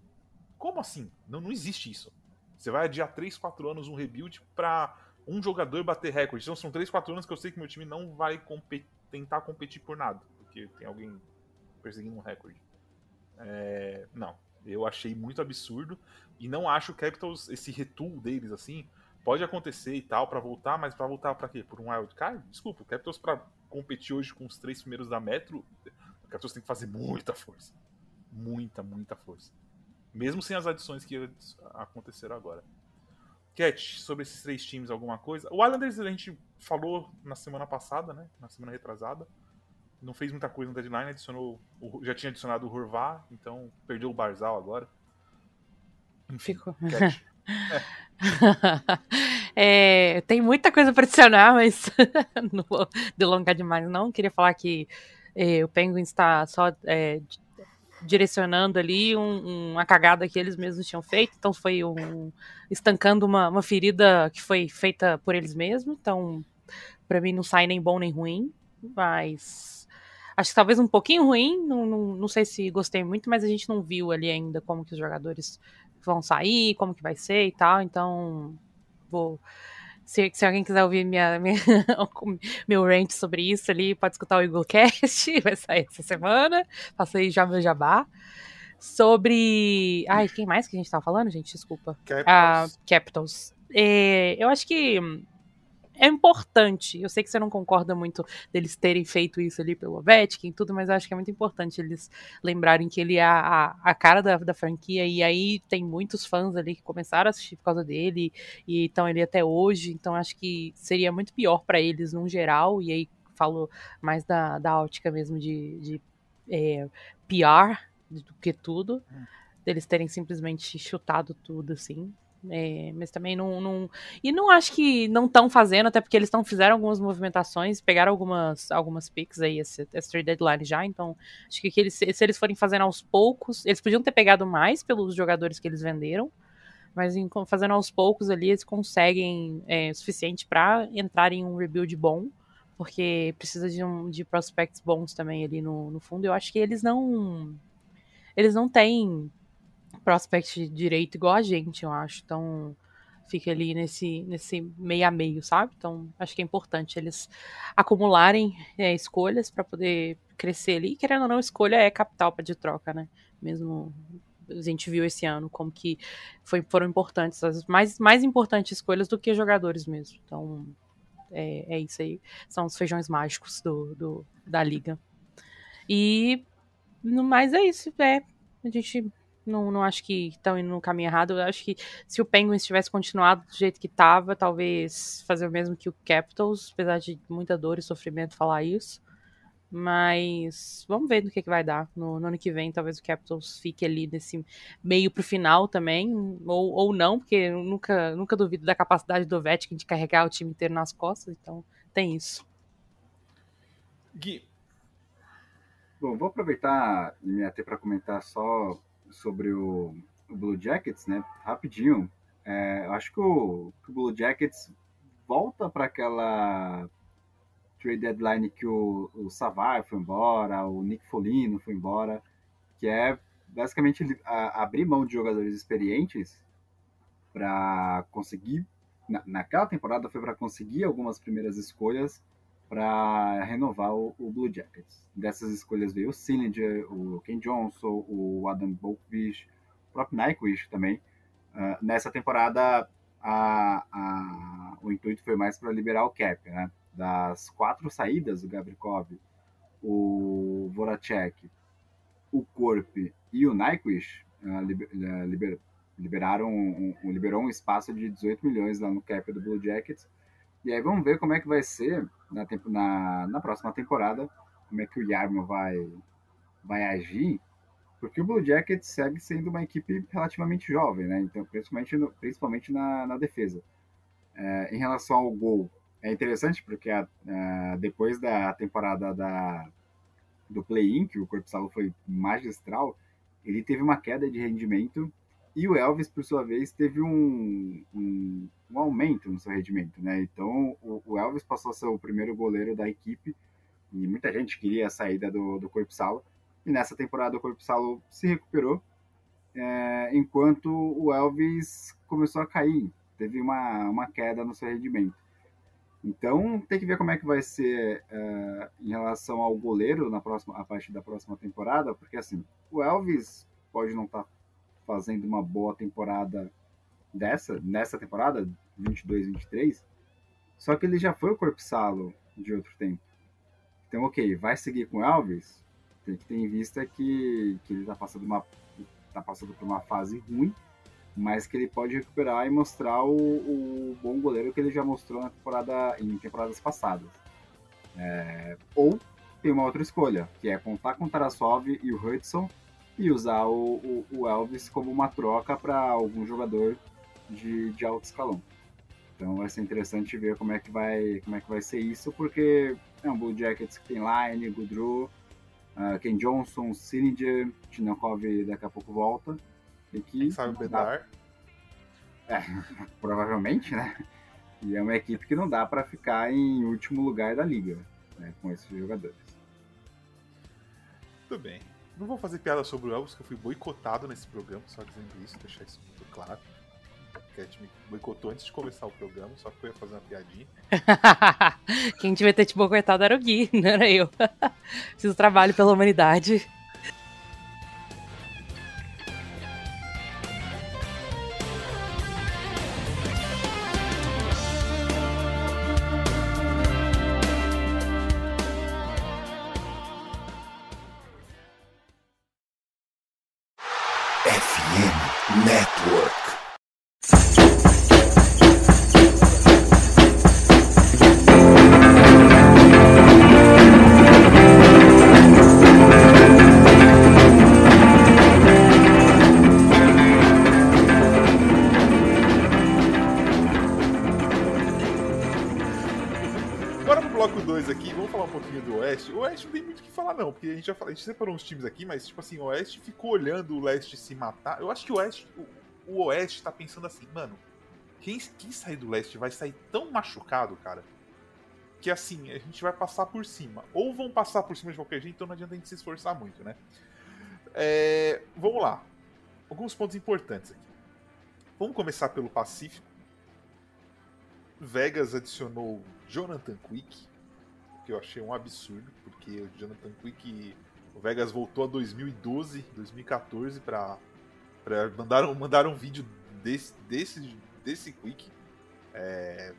Como assim? Não, não existe isso. Você vai adiar 3, 4 anos um rebuild pra um jogador bater recorde. Então são 3, 4 anos que eu sei que meu time não vai competir, tentar competir por nada. Porque tem alguém perseguindo um recorde. É, não. Eu achei muito absurdo. E não acho o Capitals, esse retool deles, assim, pode acontecer e tal, para voltar, mas para voltar para quê? Por um wild card? Desculpa, o Capitals pra competir hoje com os três primeiros da Metro, o Capitals tem que fazer muita força. Muita, muita força. Mesmo sem as adições que aconteceram agora. Cat, sobre esses três times, alguma coisa? O Islanders a gente falou na semana passada, né? Na semana retrasada. Não fez muita coisa no deadline, adicionou. Já tinha adicionado o Horvá, então perdeu o Barzal agora. Enfim, Ficou. Cat. *laughs* *laughs* É. tem muita coisa para adicionar, mas *laughs* não vou delongar demais, não. Queria falar que é, o Penguin está só é, direcionando ali um, uma cagada que eles mesmos tinham feito, então foi um, estancando uma, uma ferida que foi feita por eles mesmos. Então, para mim, não sai nem bom nem ruim, mas acho que talvez um pouquinho ruim. Não, não, não sei se gostei muito, mas a gente não viu ali ainda como que os jogadores vão sair, como que vai ser e tal. Então, vou. Se, se alguém quiser ouvir minha, *laughs* minha meu rant sobre isso ali, pode escutar o Eaglecast, *laughs* vai sair essa semana. Passei já meu jabá. Sobre. Ai, quem mais que a gente tava falando, gente? Desculpa. Capitals. Ah, Capitals. É, eu acho que é importante. Eu sei que você não concorda muito deles terem feito isso ali pelo Ovechkin e tudo, mas eu acho que é muito importante eles lembrarem que ele é a, a cara da, da, franquia e aí tem muitos fãs ali que começaram a assistir por causa dele e estão ali até hoje. Então acho que seria muito pior para eles no geral. E aí falo mais da, da ótica mesmo de, de é, PR do que tudo. Hum. Deles terem simplesmente chutado tudo, assim. É, mas também não, não, E não acho que não estão fazendo, até porque eles estão fizeram algumas movimentações, pegaram algumas, algumas picks aí, esse trade deadline já, então acho que, que eles, se eles forem fazendo aos poucos, eles podiam ter pegado mais pelos jogadores que eles venderam, mas em, fazendo aos poucos ali, eles conseguem é, o suficiente para entrar em um rebuild bom, porque precisa de, um, de prospects bons também ali no, no fundo. Eu acho que eles não. Eles não têm prospect direito igual a gente, eu acho. Então, fica ali nesse, nesse meio a meio, sabe? Então, acho que é importante eles acumularem é, escolhas para poder crescer ali. Querendo ou não, escolha é capital para de troca, né? Mesmo a gente viu esse ano como que foi, foram importantes, as mais, mais importantes escolhas do que jogadores mesmo. Então, é, é isso aí. São os feijões mágicos do, do da liga. E no mais é isso, é. A gente Não, não acho que estão indo no caminho errado. Eu acho que se o Penguins tivesse continuado do jeito que estava, talvez fazer o mesmo que o Capitals, apesar de muita dor e sofrimento falar isso. Mas vamos ver no que, que vai dar. No, no, ano que vem, talvez o Capitals fique ali nesse meio pro final também. Ou, ou não, porque eu nunca, nunca duvido da capacidade do Ovechkin de carregar o time inteiro nas costas. Então, tem isso. Gui. Bom, vou aproveitar e me ater para comentar só sobre o, o, Blue Jackets, né? Rapidinho. É, acho que o, que o Blue Jackets volta para aquela trade deadline que o, o foi embora, o Nick Folino foi embora, que é basicamente a, abrir mão de jogadores experientes para conseguir na, naquela temporada foi para conseguir algumas primeiras escolhas para renovar o, o, Blue Jackets. Dessas escolhas veio o Sillinger, o Ken Johnson, o Adam Bolkvist, o próprio Nyquist também. Uh, nessa temporada, a, a, o intuito foi mais para liberar o cap, né? das quatro saídas, o Gabrikov, o Voracek, o Corp e o Nyquist uh, liber, uh, liber, liberaram um, um, liberou um espaço de 18 milhões lá no cap do Blue Jackets. E aí vamos ver como é que vai ser na, na, na próxima temporada, como é que o Yarmo vai, vai agir, porque o Blue Jackets segue sendo uma equipe relativamente jovem, né? Então, principalmente, no, principalmente na, na defesa. É, em relação ao gol, é interessante porque a, a, depois da temporada da, do play-in, que o Corpo Salo foi magistral, ele teve uma queda de rendimento e o Elvis, por sua vez, teve um, um, um aumento no seu rendimento. Né? Então, o, o, Elvis passou a ser o primeiro goleiro da equipe e muita gente queria a saída do, do Corpo Salo. E nessa temporada o Corpo Salo se recuperou, é, enquanto o Elvis começou a cair, teve uma, uma queda no seu rendimento. Então tem que ver como é que vai ser uh, em relação ao goleiro na próxima, a partir da próxima temporada, porque assim, o Elvis pode não estar tá fazendo uma boa temporada dessa, nessa temporada, 22, 23, só que ele já foi o Corpsalo de outro tempo. Então, ok, vai seguir com Elvis, tem que ter em vista que, que ele está passando, uma, tá passando por uma fase ruim, mas que ele pode recuperar e mostrar o, o bom goleiro que ele já mostrou na temporada, em temporadas passadas. É, ou tem uma outra escolha, que é contar com o Tarasov e o Hudson e usar o, o, o Elvis como uma troca para algum jogador de, de alto escalão. Então vai ser interessante ver como é que vai, como é que vai ser isso, porque é um Blue Jackets que tem Line, Goodrow, uh, Ken Johnson, Sillinger, Tinakov daqui a pouco volta. E que Quem sabe o Bedar. É, *laughs* provavelmente, né? E é uma equipe que não dá para ficar em último lugar da liga, né, com esses jogadores. Tudo bem. Não vou fazer piada sobre o Elvis, que eu fui boicotado nesse programa, só dizendo isso, deixar isso muito claro. A gente me boicotou antes de começar o programa, só que eu ia fazer uma piadinha. *laughs* Quem devia ter te boicotado era o Gui, não era eu. *laughs* Fiz o trabalho pela humanidade. Gente separou uns times aqui, mas tipo assim, o Oeste ficou olhando o Leste se matar. Eu acho que o Oeste, o, o Oeste tá pensando assim, mano, quem, quem sair do Leste vai sair tão machucado, cara, que assim, a gente vai passar por cima. Ou vão passar por cima de qualquer jeito, então não adianta a gente se esforçar muito, né? É, vamos lá. Alguns pontos importantes aqui. Vamos começar pelo Pacífico. Vegas adicionou Jonathan Quick, que eu achei um absurdo, porque o Jonathan Quick, o Vegas voltou a 2012, 2014 para para mandaram mandaram um vídeo desse desse desse Quick. É,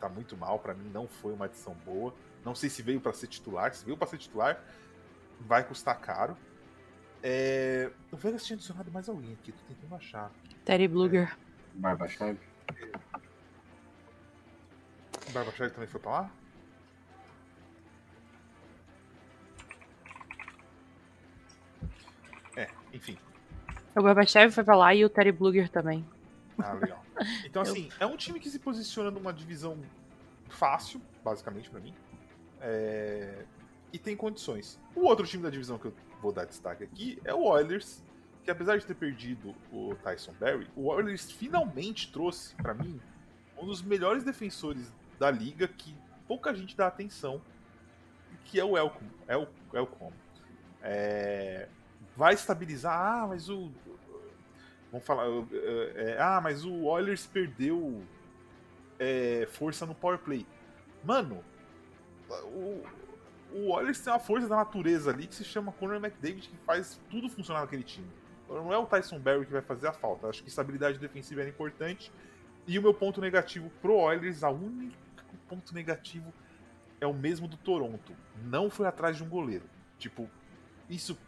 tá muito mal para mim, não foi uma adição boa. Não sei se veio para ser titular, se veio para ser titular, vai custar caro. É... O Vegas tinha adicionado mais alguém aqui, tô tentando achar. Terry Bluger. Barba Chave. Barba Chave também foi pra lá? O Gorbachev foi pra lá e o Terry Bluger também. Ah, legal. Então, *laughs* assim, é um time que se posiciona numa divisão fácil, basicamente, pra mim. É, E tem condições. O outro time da divisão que eu vou dar destaque aqui é o Oilers, que apesar de ter perdido o Tyson Berry, o Oilers finalmente trouxe, pra mim, um dos melhores defensores da liga que pouca gente dá atenção, que é o Elcom. El, Elcom. É, vai estabilizar. Ah, mas o. Vamos falar. é, ah, mas o Oilers perdeu é, força no power play. Mano, o, o Oilers tem uma força da natureza ali que se chama Conor McDavid que faz tudo funcionar naquele time. Não é o Tyson Berry que vai fazer a falta. Acho que estabilidade defensiva era importante. E o meu ponto negativo pro Oilers, a única ponto negativo é o mesmo do Toronto. Não foi atrás de um goleiro. Tipo, isso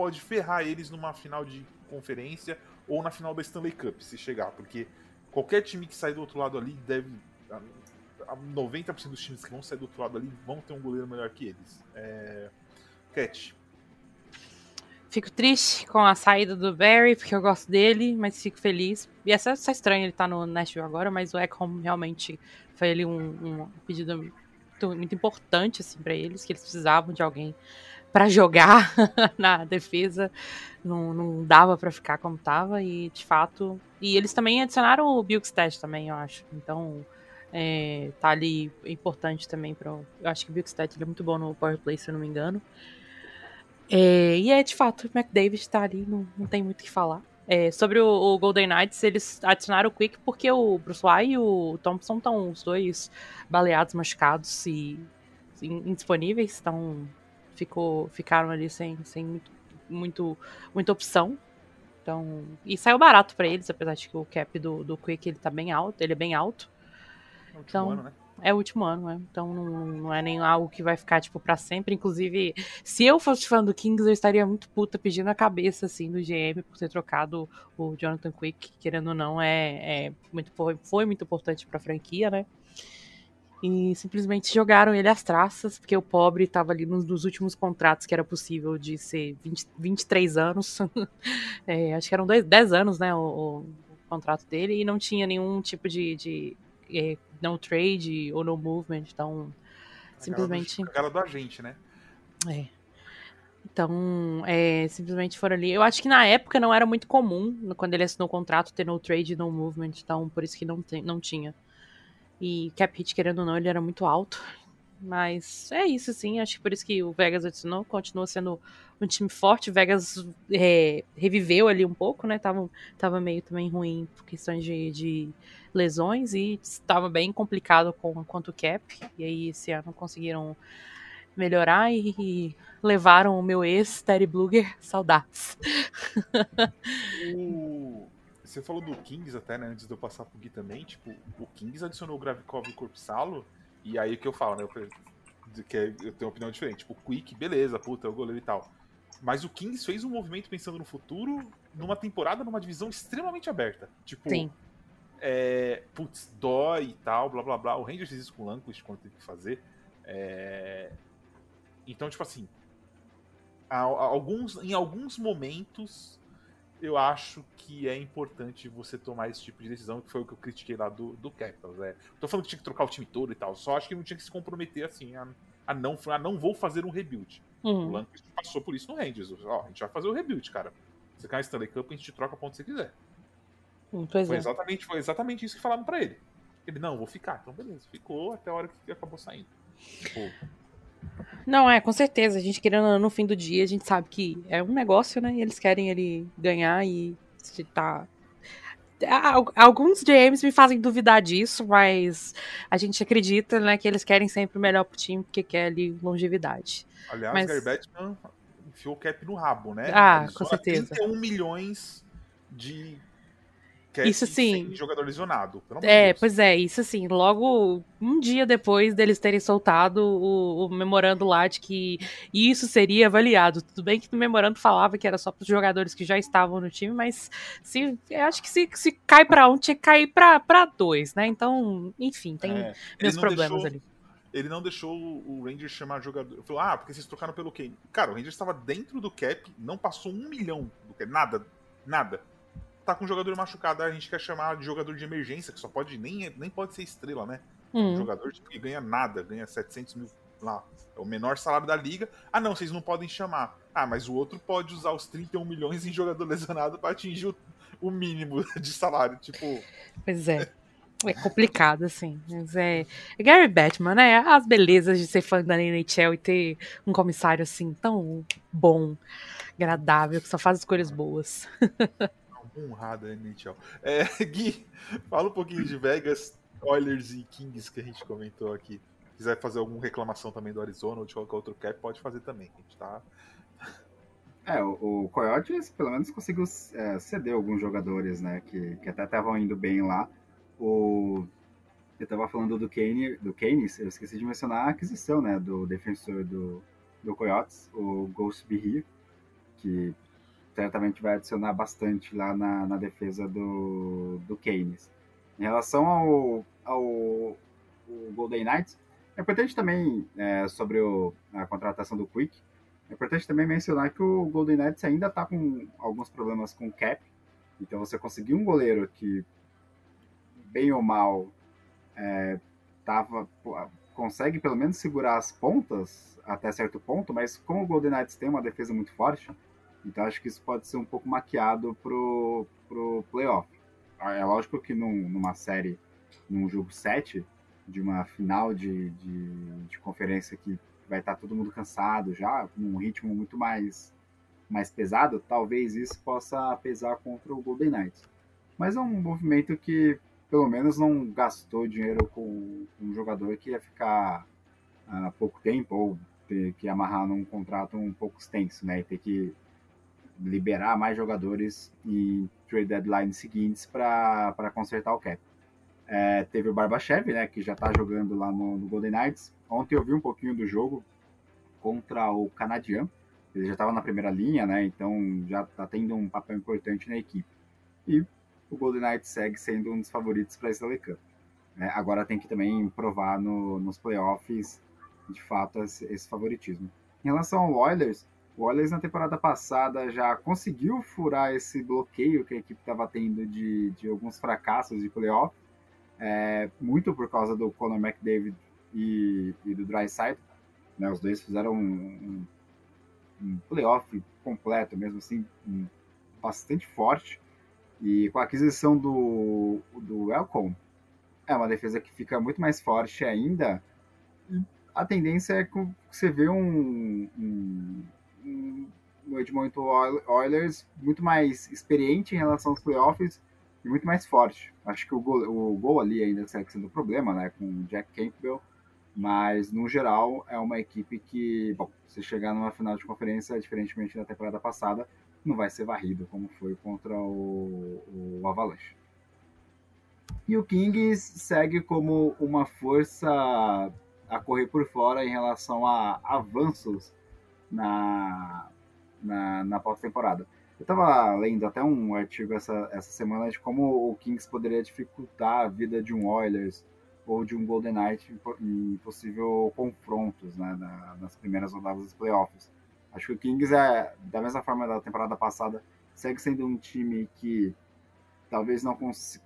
pode ferrar eles numa final de conferência ou na final da Stanley Cup, se chegar, porque qualquer time que sai do outro lado ali deve. a 90% dos times que vão sair do outro lado ali vão ter um goleiro melhor que eles. É... Cat. Fico triste com a saída do Barry, porque eu gosto dele, mas fico feliz. E é só, só estranho ele tá no Nashville agora, mas o Ekholm realmente foi ali um, um pedido muito, muito importante assim, para eles, que eles precisavam de alguém para jogar *laughs* na defesa. Não, não dava para ficar como tava, e de fato. E eles também adicionaram o Bukestad também, eu acho. Então. É, tá ali importante também para eu acho que o Bukestad é muito bom no power play se eu não me engano é, e é de fato, o McDavid tá ali, não, não tem muito o que falar. É, sobre o, o, Golden Knights, eles adicionaram o Quick porque o Bruce Wai e o Thompson estão os dois baleados, machucados e, indisponíveis, então ficou, ficaram ali sem, sem muito, muito, muita opção. Então, e saiu barato para eles, apesar de que o cap do, do Quick ele tá bem alto, ele é bem alto. É o último Então, ano, né? É o último ano, né? Então não, não é nem algo que vai ficar, tipo, pra sempre. Inclusive, se eu fosse fã do Kings, eu estaria muito puta pedindo a cabeça, assim, do GM por ter trocado o Jonathan Quick, querendo ou não, é, é muito, foi muito importante pra franquia, né? E simplesmente jogaram ele às traças, porque o pobre tava ali nos dos últimos contratos que era possível de ser 20, 23 anos. *laughs* é, acho que eram dois, 10 anos, né? O, o, contrato dele, e não tinha nenhum tipo de, de é, no trade ou no movement, então A simplesmente. cara do, a cara do agente, né? É. Então, é, simplesmente foram ali. Eu acho que na época não era muito comum, quando ele assinou o contrato, ter no trade e no movement, então por isso que não, tem, não tinha. E cap hit, querendo ou não, ele era muito alto. Mas é isso, sim. Acho que por isso que o Vegas adicionou. Continua sendo um time forte. O Vegas é, reviveu ali um pouco, né? Tava, tava meio também ruim por questões de, de lesões e estava bem complicado com quanto cap. E aí esse ano conseguiram melhorar e, e levaram o meu ex, Terry Bluger, saudades. *laughs* *laughs* O... Você falou do Kings até, né? Antes de eu passar pro Gui também, tipo, o Kings adicionou o Gravikov e o Corpsalo, e aí o que eu falo, né? Eu, que eu tenho uma opinião diferente. Tipo, o Quick, beleza, puta, é o goleiro e tal. Mas o Kings fez um movimento pensando no futuro, numa temporada, numa divisão extremamente aberta. Tipo, Sim. é, putz, dói e tal, blá blá blá. O Rangers fez isso com o Lanquist quando teve que fazer. É, então, tipo assim, a- a- alguns, em alguns momentos eu acho que é importante você tomar esse tipo de decisão, que foi o que eu critiquei lá do, do Capitals. É. Tô falando que tinha que trocar o time todo e tal, só acho que não tinha que se comprometer assim a, a não, a não vou fazer um rebuild. O Uhum. Lanquist passou por isso no Rangers. Ó, a gente vai fazer o rebuild, cara. Você cai na Stanley Cup, a gente troca onde você quiser. Hum, Pois Foi é. exatamente, foi exatamente isso que falaram pra ele. Ele, não, vou ficar. Então, beleza, ficou até a hora que acabou saindo. Tipo, Não, é, com certeza. A gente querendo, no fim do dia, a gente sabe que é um negócio, né? E eles querem ele ganhar e se tá. Al- Alguns GMs me fazem duvidar disso, mas a gente acredita, né, que eles querem sempre o melhor pro time, porque quer ali longevidade. aliás, Mas- Gary Bettman enfiou o cap no rabo, né? Ah, Ele com certeza. 31 milhões de isso sim. jogador lesionado. é, pois é, isso sim. Logo um dia depois deles terem soltado o, o, memorando lá de que isso seria avaliado. Tudo bem que no memorando falava que era só para os jogadores que já estavam no time, mas se, eu acho que se, se cai para um, tinha que cair para dois, né? Então, enfim, tem é, meus problemas deixou, ali. Ele não deixou o Rangers chamar jogador. Falou, ah, porque vocês trocaram pelo Kane. Cara, o Rangers estava dentro do cap, não passou um milhão do cap, nada, nada tá com um jogador machucado, a gente quer chamar de jogador de emergência, que só pode, nem, nem pode ser estrela, né? Um jogador que ganha nada, ganha 700 mil lá, é o menor salário da liga. Ah, não, vocês não podem chamar. Ah, mas o outro pode usar os 31 milhões em jogador *laughs* lesionado para atingir o, o, mínimo *laughs* de salário, tipo. Pois é. É complicado, assim. Mas é... é Gary Batman, né? As belezas de ser fã da NHL e ter um comissário assim tão bom, agradável, que só faz escolhas boas. *laughs* honrada NHL. É, *laughs* Gui, fala um pouquinho de Vegas, Oilers e Kings que a gente comentou aqui. Se quiser fazer alguma reclamação também do Arizona ou de qualquer outro cap, pode fazer também. A gente tá. É, o, o Coyotes pelo menos conseguiu é, ceder alguns jogadores, né? Que, que até estavam indo bem lá. O, eu tava falando do Kane, do Keynes, eu esqueci de mencionar a aquisição, né? Do defensor do, do Coyotes, o Ghost Be que certamente vai adicionar bastante lá na, na defesa do, do Keynes. Em relação ao, ao Golden Knights, é importante também, é, sobre o, a contratação do Quick, é importante também mencionar que o Golden Knights ainda está com alguns problemas com cap. Então você conseguiu um goleiro que, bem ou mal, é, tava, consegue pelo menos segurar as pontas até certo ponto, mas como o Golden Knights tem uma defesa muito forte, então acho que isso pode ser um pouco maquiado pro, pro playoff. Ah, é lógico que num, numa série, num jogo 7, de uma final de, de, de, conferência que vai estar todo mundo cansado já, num ritmo muito mais, mais pesado, talvez isso possa pesar contra o Golden Knights. Mas é um movimento que pelo menos não gastou dinheiro com um jogador que ia ficar há uh, pouco tempo ou ter que amarrar num contrato um pouco extenso, né? E ter que liberar mais jogadores em trade deadline seguintes para consertar o cap. É, teve o Barbachev, né, que já está jogando lá no, no, Golden Knights. Ontem eu vi um pouquinho do jogo contra o Canadian. Ele já estava na primeira linha, né, então já está tendo um papel importante na equipe. E o Golden Knights segue sendo um dos favoritos para esse Cup. É, agora tem que também provar no, nos playoffs, de fato, esse, esse favoritismo. Em relação ao Oilers, o na temporada passada já conseguiu furar esse bloqueio que a equipe estava tendo de, de alguns fracassos de playoff, é, muito por causa do Conor McDavid e, e do Dryside. Né, os dois fizeram um, um, um playoff completo, mesmo assim, um, bastante forte. E com a aquisição do, do Elcon, é uma defesa que fica muito mais forte ainda. a tendência é que você vê um, um Edmonton Oilers muito mais experiente em relação aos playoffs e muito mais forte. Acho que o gol, o gol ali ainda segue sendo um problema, né, com o Jack Campbell, mas no geral é uma equipe que, bom, se chegar numa final de conferência, diferentemente da temporada passada, não vai ser varrido como foi contra o, o Avalanche. E o Kings segue como uma força a correr por fora em relação a avanços na, na, na pós-temporada. Eu estava lendo até um artigo essa, essa semana de como o Kings poderia dificultar a vida de um Oilers ou de um Golden Knight em possível confrontos né, na, nas primeiras rodadas dos playoffs. Acho que o Kings é, da mesma forma da temporada passada, segue sendo um time que talvez não consiga.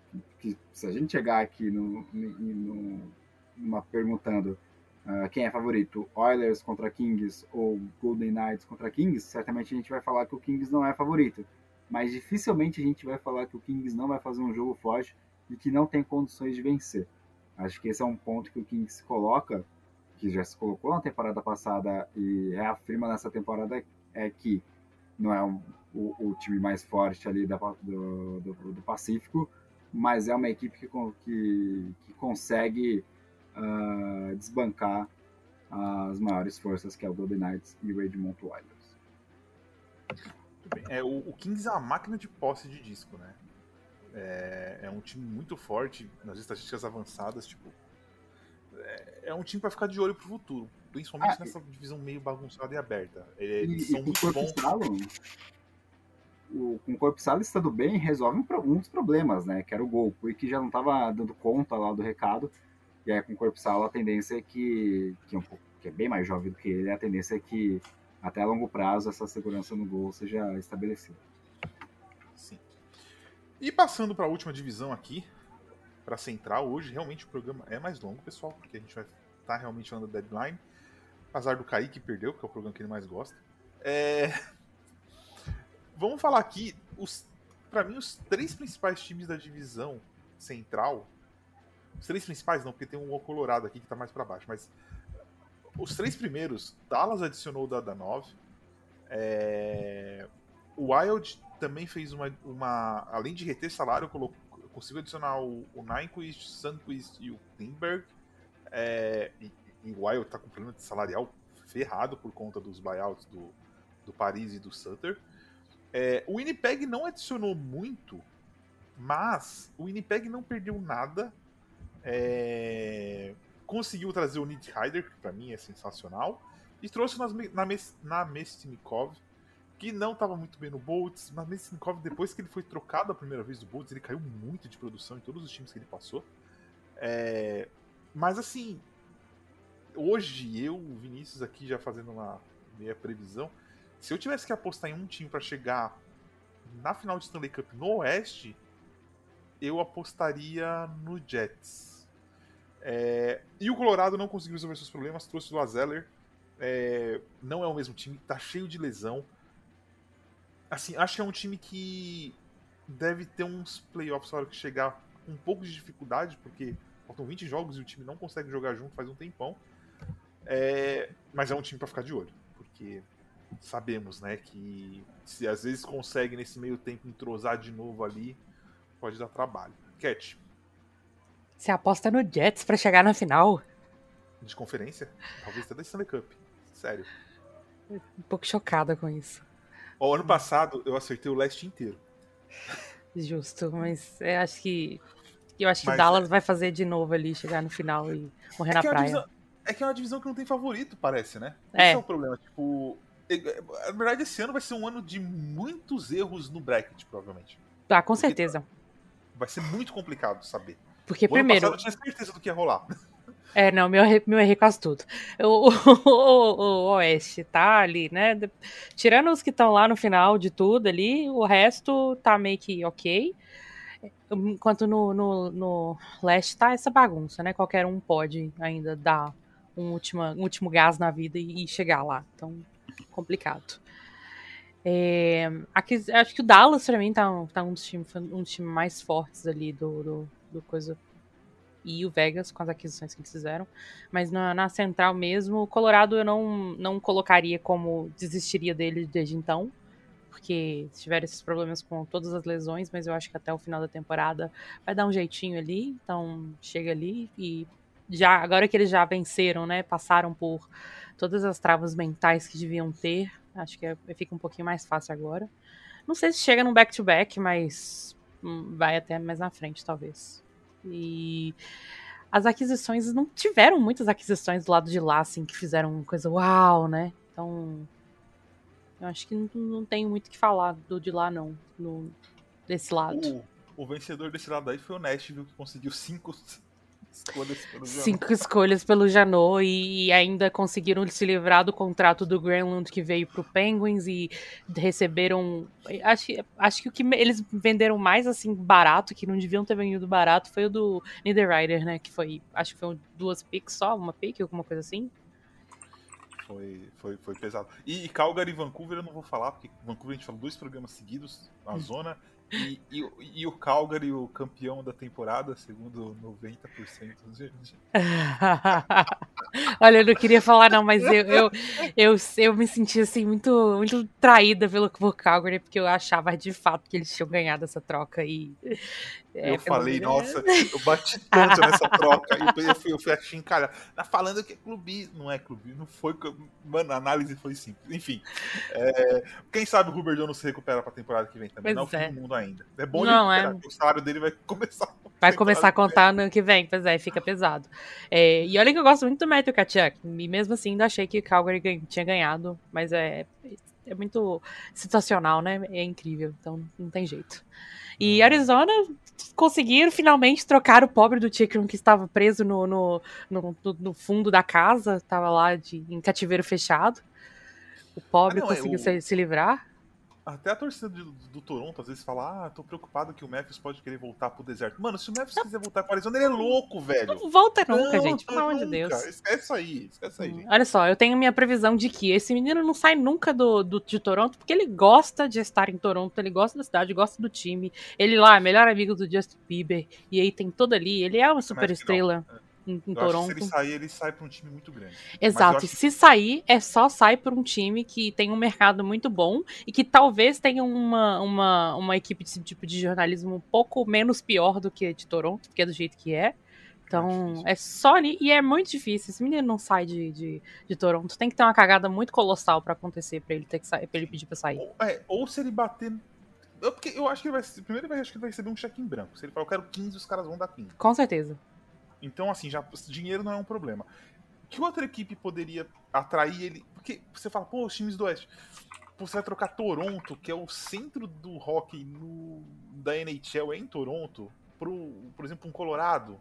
se a gente chegar aqui no, no, numa perguntando Uh, quem é favorito, Oilers contra Kings ou Golden Knights contra Kings, certamente a gente vai falar que o Kings não é favorito. Mas dificilmente a gente vai falar que o Kings não vai fazer um jogo forte e que não tem condições de vencer. Acho que esse é um ponto que o Kings coloca, que já se colocou na temporada passada e reafirma nessa temporada, é que não é um, o, o, time mais forte ali da, do, do, do, Pacífico, mas é uma equipe que, que, que consegue uh, desbancar as maiores forças, que é o Golden Knights e o Edmonton Oilers. É, o, o Kings é uma máquina de posse de disco, né? É, é um time muito forte nas estatísticas avançadas, tipo. É, é um time para ficar de olho pro futuro, principalmente ah, nessa divisão meio bagunçada e aberta. Eles e, são e muito bons. Salom, o, com o Corpo Salo estando bem, resolve um, um, dos problemas, né? Que era o gol. Porque já não estava dando conta lá do recado. E aí com o Corpo Salo a tendência é que, que, é um pouco, que é bem mais jovem do que ele, a tendência é que até a longo prazo essa segurança no gol seja estabelecida. Sim. E passando para a última divisão aqui, para Central, hoje realmente o programa é mais longo, pessoal, porque a gente vai estar tá realmente falando da deadline. Apesar do Kaique perdeu, porque é o programa que ele mais gosta. É... Vamos falar aqui, os, para mim, os três principais times da divisão Central. Os três principais não, porque tem um Colorado aqui que tá mais para baixo, mas os três primeiros, Dallas adicionou o Dada 9. É, o Wild também fez uma, uma. Além de reter salário, colocou, conseguiu adicionar o, o Nyquist, Sunquist e o Lindbergh. É, e, e, o Wild tá com problema de salarial ferrado por conta dos buyouts do, do Paris e do Sutter. É, o Winnipeg não adicionou muito, mas o Winnipeg não perdeu nada. É, conseguiu trazer o Ryder, que para mim é sensacional, e trouxe nas, na, na Mestnikov, que não estava muito bem no Bolts. Mas Mestnikov, depois que ele foi trocado a primeira vez do Bolts, ele caiu muito de produção em todos os times que ele passou. É, mas assim, hoje eu, Vinícius, aqui já fazendo uma meia previsão, se eu tivesse que apostar em um time para chegar na final de Stanley Cup no Oeste, eu apostaria no Jets. É, e o Colorado não conseguiu resolver seus problemas, trouxe o Lazeller. É, não é o mesmo time, tá cheio de lesão. Assim, acho que é um time que deve ter uns playoffs na hora que chegar com um pouco de dificuldade, porque faltam 20 jogos e o time não consegue jogar junto faz um tempão. É, mas é um time para ficar de olho, porque sabemos, né, que se às vezes consegue nesse meio tempo entrosar de novo ali, pode dar trabalho. Cat, você aposta no Jets para chegar na final? De conferência? Talvez até da Stanley Cup. Sério. Um pouco chocada com isso. O ano passado eu acertei o leste inteiro. Justo, mas eu acho que. Eu acho que mas, Dallas é... vai fazer de novo ali, chegar no final e morrer é na praia. Divisão, é que é uma divisão que não tem favorito, parece, né? É. Esse é o problema. Tipo. Na verdade, esse ano vai ser um ano de muitos erros no bracket, provavelmente. Ah, com Porque certeza. Vai ser muito complicado saber. Porque, o primeiro. eu tinha certeza do que ia rolar. É, não, meu, meu errei quase tudo. O, o, o, o, Oeste tá ali, né? Tirando os que estão lá no final de tudo ali, o resto tá meio que ok. Enquanto no, no, no Leste tá essa bagunça, né? Qualquer um pode ainda dar um, última, um último gás na vida e, e chegar lá. Então, complicado. É, aqui, acho que o Dallas, pra mim, tá, tá um, dos times, um dos times mais fortes ali do, do do coisa e o Vegas com as aquisições que eles fizeram. Mas na, na, central mesmo, o Colorado eu não, não colocaria como desistiria dele desde então. Porque tiveram esses problemas com todas as lesões, mas eu acho que até o final da temporada vai dar um jeitinho ali. Então chega ali e já agora que eles já venceram, né? Passaram por todas as travas mentais que deviam ter. Acho que é, fica um pouquinho mais fácil agora. Não sei se chega num back-to-back, -back, mas hum, vai até mais na frente, talvez. E as aquisições não tiveram muitas aquisições do lado de lá, assim, que fizeram coisa uau, né? Então, eu acho que não, não tenho muito o que falar do de lá, não, no, desse lado. O, o vencedor desse lado aí foi o Nashville, que conseguiu cinco escolhas pelo Cinco escolhas pelo Janot e ainda conseguiram se livrar do contrato do Granlund que veio pro Penguins e receberam. Acho, acho que o que eles venderam mais assim barato, que não deviam ter vendido barato, foi o do Niederreiter, né? Que foi. Acho que foi duas picks só, uma pick, alguma coisa assim. Foi, foi, foi pesado. E Calgary e Vancouver eu não vou falar, porque Vancouver a gente falou dois programas seguidos, a hum. zona. E, e, e, o Calgary, o campeão da temporada, segundo 90% dos gente. *laughs* Olha, eu não queria falar não, mas eu, eu, eu, eu me senti assim muito, muito traída pelo Calgary, porque eu achava de fato que eles tinham ganhado essa troca e eu pelo falei, nossa, eu bati tanto nessa troca. E eu fui, eu fui achincalhar. Tá falando que é clubismo. Não é clubismo, não foi. eu- Mano, a análise foi simples. Enfim. é, quem sabe o Rubert Jones se recupera pra temporada que vem também. Pois não é o é. fim do mundo ainda. É bom Não, é. o salário dele vai começar. Vai começar a contar no ano que vem, pois é, fica pesado. É, e olha que eu gosto muito do Matthew Kachuk, e mesmo assim ainda achei que o Calgary tinha ganhado, mas é, é muito situacional, né? É incrível, então não tem jeito. E Arizona conseguiram finalmente trocar o pobre do Chikrin que estava preso no, no, no, no- fundo da casa, estava lá de, em cativeiro fechado. O pobre Ah, não, é conseguiu o- se, se livrar. Até a torcida do, do Toronto às vezes fala: Ah, tô preocupado que o Memphis pode querer voltar pro deserto. Mano, se o Memphis quiser voltar pro Arizona, ele é louco, velho. Não volta nunca, Não, gente, pelo amor de. Deus. Esquece aí, esquece aí, gente. Olha só, eu tenho minha previsão de que esse menino não sai nunca do, do- de Toronto, porque ele gosta de estar em Toronto, ele gosta da cidade, gosta do time. Ele lá é melhor amigo do Justin Bieber, e aí tem todo ali. Ele é uma super estrela em, em Eu Toronto. se ele sair, ele sai pra um time muito grande. Exato, e se sair, é só sair por um time que tem um mercado muito bom e que talvez tenha uma, uma, uma equipe desse tipo de jornalismo um pouco menos pior do que a de Toronto, porque é do jeito que é. Então, difícil. é só ali, e é muito difícil. Esse menino não sai de, de, de Toronto. Tem que ter uma cagada muito colossal pra acontecer, pra ele ter que sair, pra ele pedir pra sair. Ou, é, ou se ele bater. Eu, porque eu acho que ele vai. Primeiro, ele vai, acho que ele vai receber um cheque em branco. Se ele falar, eu quero 15, os caras vão dar 15. Com certeza. Então, assim, já dinheiro não é um problema. Que outra equipe poderia atrair ele? Porque você fala, pô, os times do Oeste. Pô, você vai trocar Toronto, que é o centro do hockey no, da NHL, é em Toronto, pro, por exemplo, um Colorado.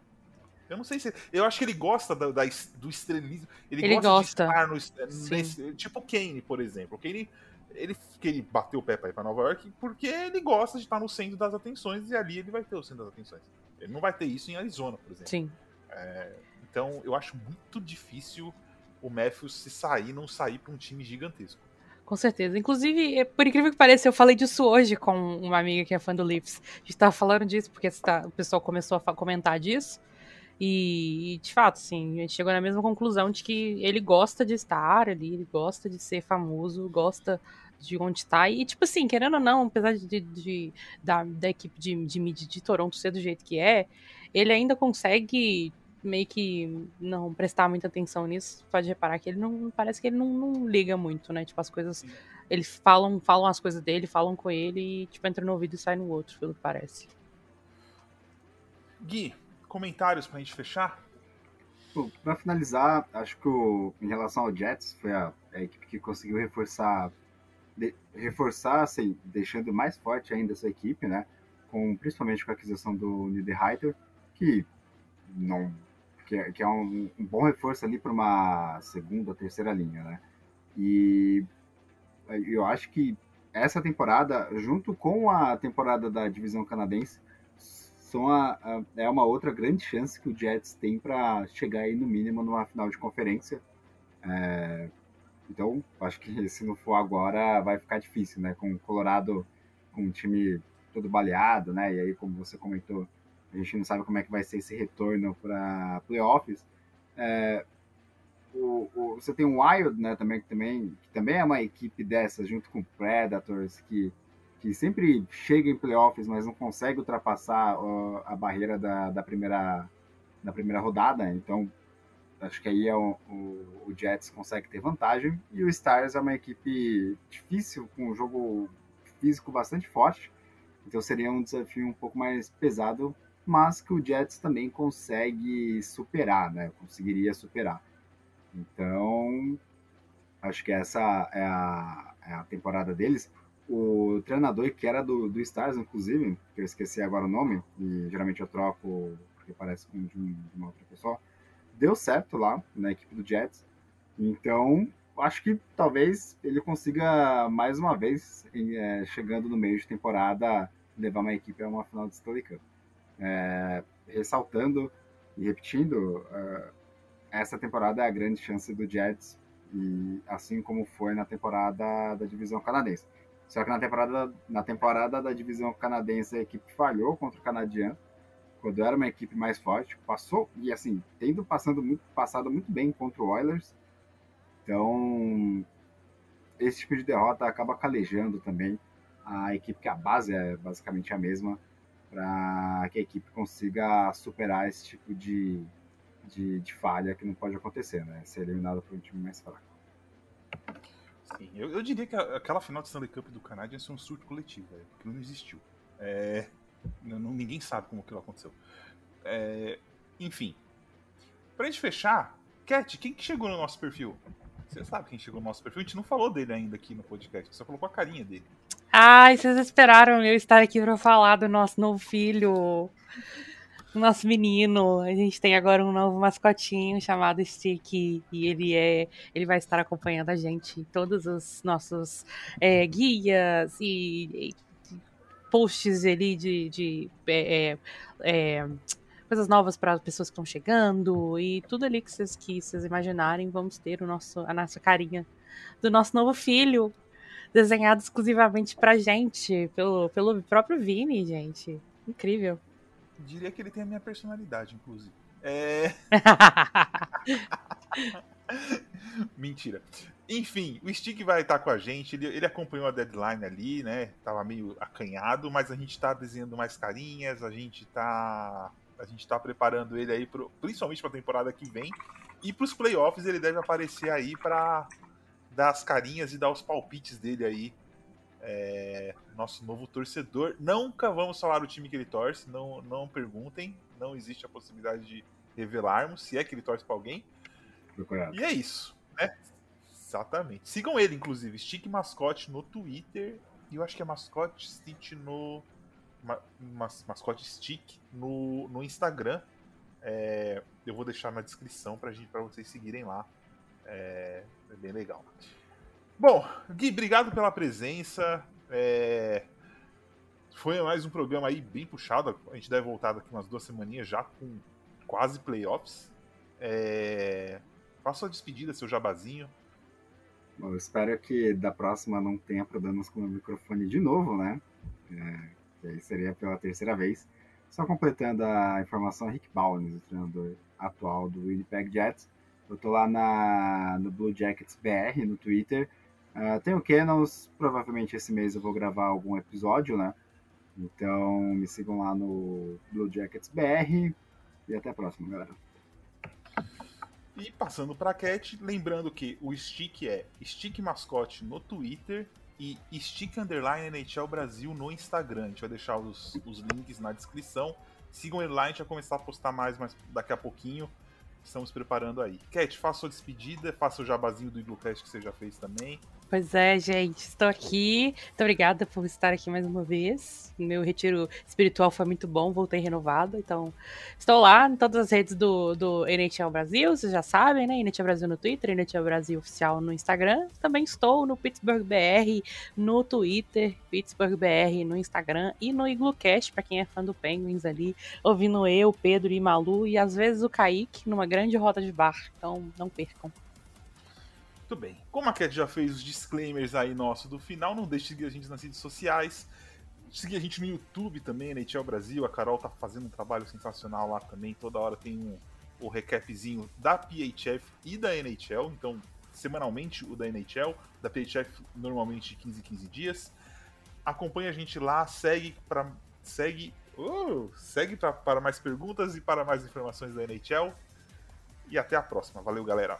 Eu não sei se. Eu acho que ele gosta da- da do estrelismo. Ele, Ele gosta, gosta. de estar no, nesse- Tipo o Kane, por exemplo. O Kane, ele, que ele bateu o pé pra ir pra Nova York porque ele gosta de estar no centro das atenções e ali ele vai ter o centro das atenções. Ele não vai ter isso em Arizona, por exemplo. Sim. Então, eu acho muito difícil o Matthews se sair, não sair pra um time gigantesco. Com certeza. Inclusive, é, por incrível que pareça, eu falei disso hoje com uma amiga que é fã do Leafs. A gente tava falando disso porque tá- o pessoal começou a comentar disso. E, e, de fato, sim, a gente chegou na mesma conclusão de que ele gosta de estar ali, ele gosta de ser famoso, gosta de onde está. E, tipo assim, querendo ou não, apesar de, de- da, da equipe de, de mídia de Toronto ser do jeito que é, ele ainda consegue meio que não prestar muita atenção nisso. Pode reparar que ele não. Parece que ele não, não liga muito, né? Tipo, as coisas. Eles falam, falam as coisas dele, falam com ele e, tipo, entra no ouvido e sai no outro, pelo que parece. Gui, comentários pra gente fechar? Bom, Pra finalizar, acho que o- em relação ao Jets, foi a, a equipe que conseguiu reforçar, de- reforçar, assim, deixando mais forte ainda essa equipe, né? Com, principalmente com a aquisição do Niederreiter, que não que é, que é um, um bom reforço ali para uma segunda, terceira linha, né? E eu acho que essa temporada, junto com a temporada da divisão canadense, são a, a- é uma outra grande chance que o Jets tem para chegar aí no mínimo numa final de conferência. É, então, acho que se não for agora, vai ficar difícil, né? Com o Colorado, com um time todo baleado, né? E aí, como você comentou, a gente não sabe como é que vai ser esse retorno para playoffs. É, o, o- você tem o Wild, né? Também que também que também é uma equipe dessas, junto com Predators, que que sempre chega em playoffs, mas não consegue ultrapassar a barreira da, da primeira da primeira rodada. Então, acho que aí é o, o, o Jets consegue ter vantagem e o Stars é uma equipe difícil com um jogo físico bastante forte. Então seria um desafio um pouco mais pesado, mas que o Jets também consegue superar, né? Conseguiria superar. Então, acho que essa é a, é a temporada deles. O treinador que era do, do Stars, inclusive, que eu esqueci agora o nome, e geralmente eu troco porque parece com de, um- de uma outra pessoa, deu certo lá na equipe do Jets. Então, acho que talvez ele consiga mais uma vez, é, chegando no meio de temporada, levar uma equipe a uma final de Stanley Cup. É, ressaltando e repetindo, é, essa temporada é a grande chance do Jets, e assim como foi na temporada da divisão canadense. Só que na temporada, na temporada da divisão canadense a equipe falhou contra o canadiano, quando era uma equipe mais forte, passou e assim, tendo passando muito, passado muito bem contra o Oilers. Então, esse tipo de derrota acaba calejando também a equipe que a base é basicamente a mesma para que a equipe consiga superar esse tipo de, de, de, falha que não pode acontecer, né? Ser eliminado por um time mais fraco. Sim, eu, eu diria que aquela final de Stanley Cup do Canadiens é um surto coletivo, véio, que não existiu. É, não, ninguém sabe como aquilo aconteceu. É, enfim, pra gente fechar, Cat, quem que chegou no nosso perfil? Você sabe quem chegou no nosso perfil? A gente não falou dele ainda aqui no podcast, só colocou a carinha dele. Ai, vocês esperaram eu estar aqui para falar do nosso novo filho, nosso menino. A gente tem agora um novo mascotinho chamado Stick e ele é, ele vai estar acompanhando a gente em todos os nossos é, guias e, e, posts ali de, de é, é, é coisas novas para as pessoas que estão chegando e tudo ali que vocês, que vocês imaginarem, vamos ter o nosso, a nossa carinha do nosso novo filho, desenhado exclusivamente pra gente, pelo, pelo próprio Vini, gente. Incrível. Diria que ele tem a minha personalidade, inclusive. É. *laughs* Mentira. Enfim, o Stick vai estar com a gente. Ele, ele, acompanhou a deadline ali, né? Tava meio acanhado, mas a gente tá desenhando mais carinhas, a gente tá. A gente tá preparando ele aí, pro, principalmente pra temporada que vem. E pros playoffs ele deve aparecer aí para dar as carinhas e dar os palpites dele aí. É, nosso novo torcedor. Nunca vamos falar o time que ele torce, não, não perguntem. Não existe a possibilidade de revelarmos se é que ele torce para alguém. Procurado. E é isso, né? Exatamente. Sigam ele, inclusive, Stick Mascote no Twitter. E eu acho que é Mascote Stitch no. Mas, mascote Stick no, no Instagram. É, eu vou deixar na descrição para vocês seguirem lá. É, é bem legal. Bom, Gui, obrigado pela presença. É... Foi mais um programa aí bem puxado. A gente deve voltar daqui umas duas semaninhas já com quase playoffs. É... Faça a despedida, seu jabazinho. Bom, eu espero que da próxima não tenha problemas com o microfone de novo, né? É, que aí seria pela terceira vez. Só completando a informação, Rick Bowles, o treinador atual do Winnipeg Jets, eu tô lá na, no Blue Jackets BR, no Twitter. Uh, tem o Canons, provavelmente esse mês eu vou gravar algum episódio, né? Então me sigam lá no Blue Jackets BR e até a próxima, galera. E passando para a Cat, lembrando que o Stick é Stick Mascote no Twitter e Stick Underline NHL Brasil no Instagram. A gente vai deixar os, os links na descrição. Sigam ele lá, a gente vai começar a postar mais, mais daqui a pouquinho estamos preparando aí. Cat, faça sua despedida, faça o jabazinho do Iglocast que você já fez também. Pois é, gente, estou aqui. Muito obrigada por estar aqui mais uma vez. Meu retiro espiritual foi muito bom, voltei renovada. Então, estou lá em todas as redes do, do NHL Brasil, vocês já sabem, né? NHL Brasil no Twitter, NHL Brasil Oficial no Instagram. Também estou no Pittsburgh BR no Twitter, Pittsburgh BR no Instagram e no Iglocast, para quem é fã do Penguins ali, ouvindo eu, Pedro e Malu e às vezes o Kaique numa grande roda de bar. Então, não percam. Muito bem. Como a Cat já fez os disclaimers aí nosso do final, não deixe de seguir a gente nas redes sociais. Seguir a gente no YouTube também, NHL Brasil. A Carol tá fazendo um trabalho sensacional lá também. Toda hora tem um, o recapzinho da PHF e da NHL. Então, semanalmente o da NHL, da PHF normalmente de 15 em 15 dias. Acompanhe a gente lá, segue para segue, uh, segue para mais perguntas e para mais informações da NHL. E até a próxima. Valeu, galera.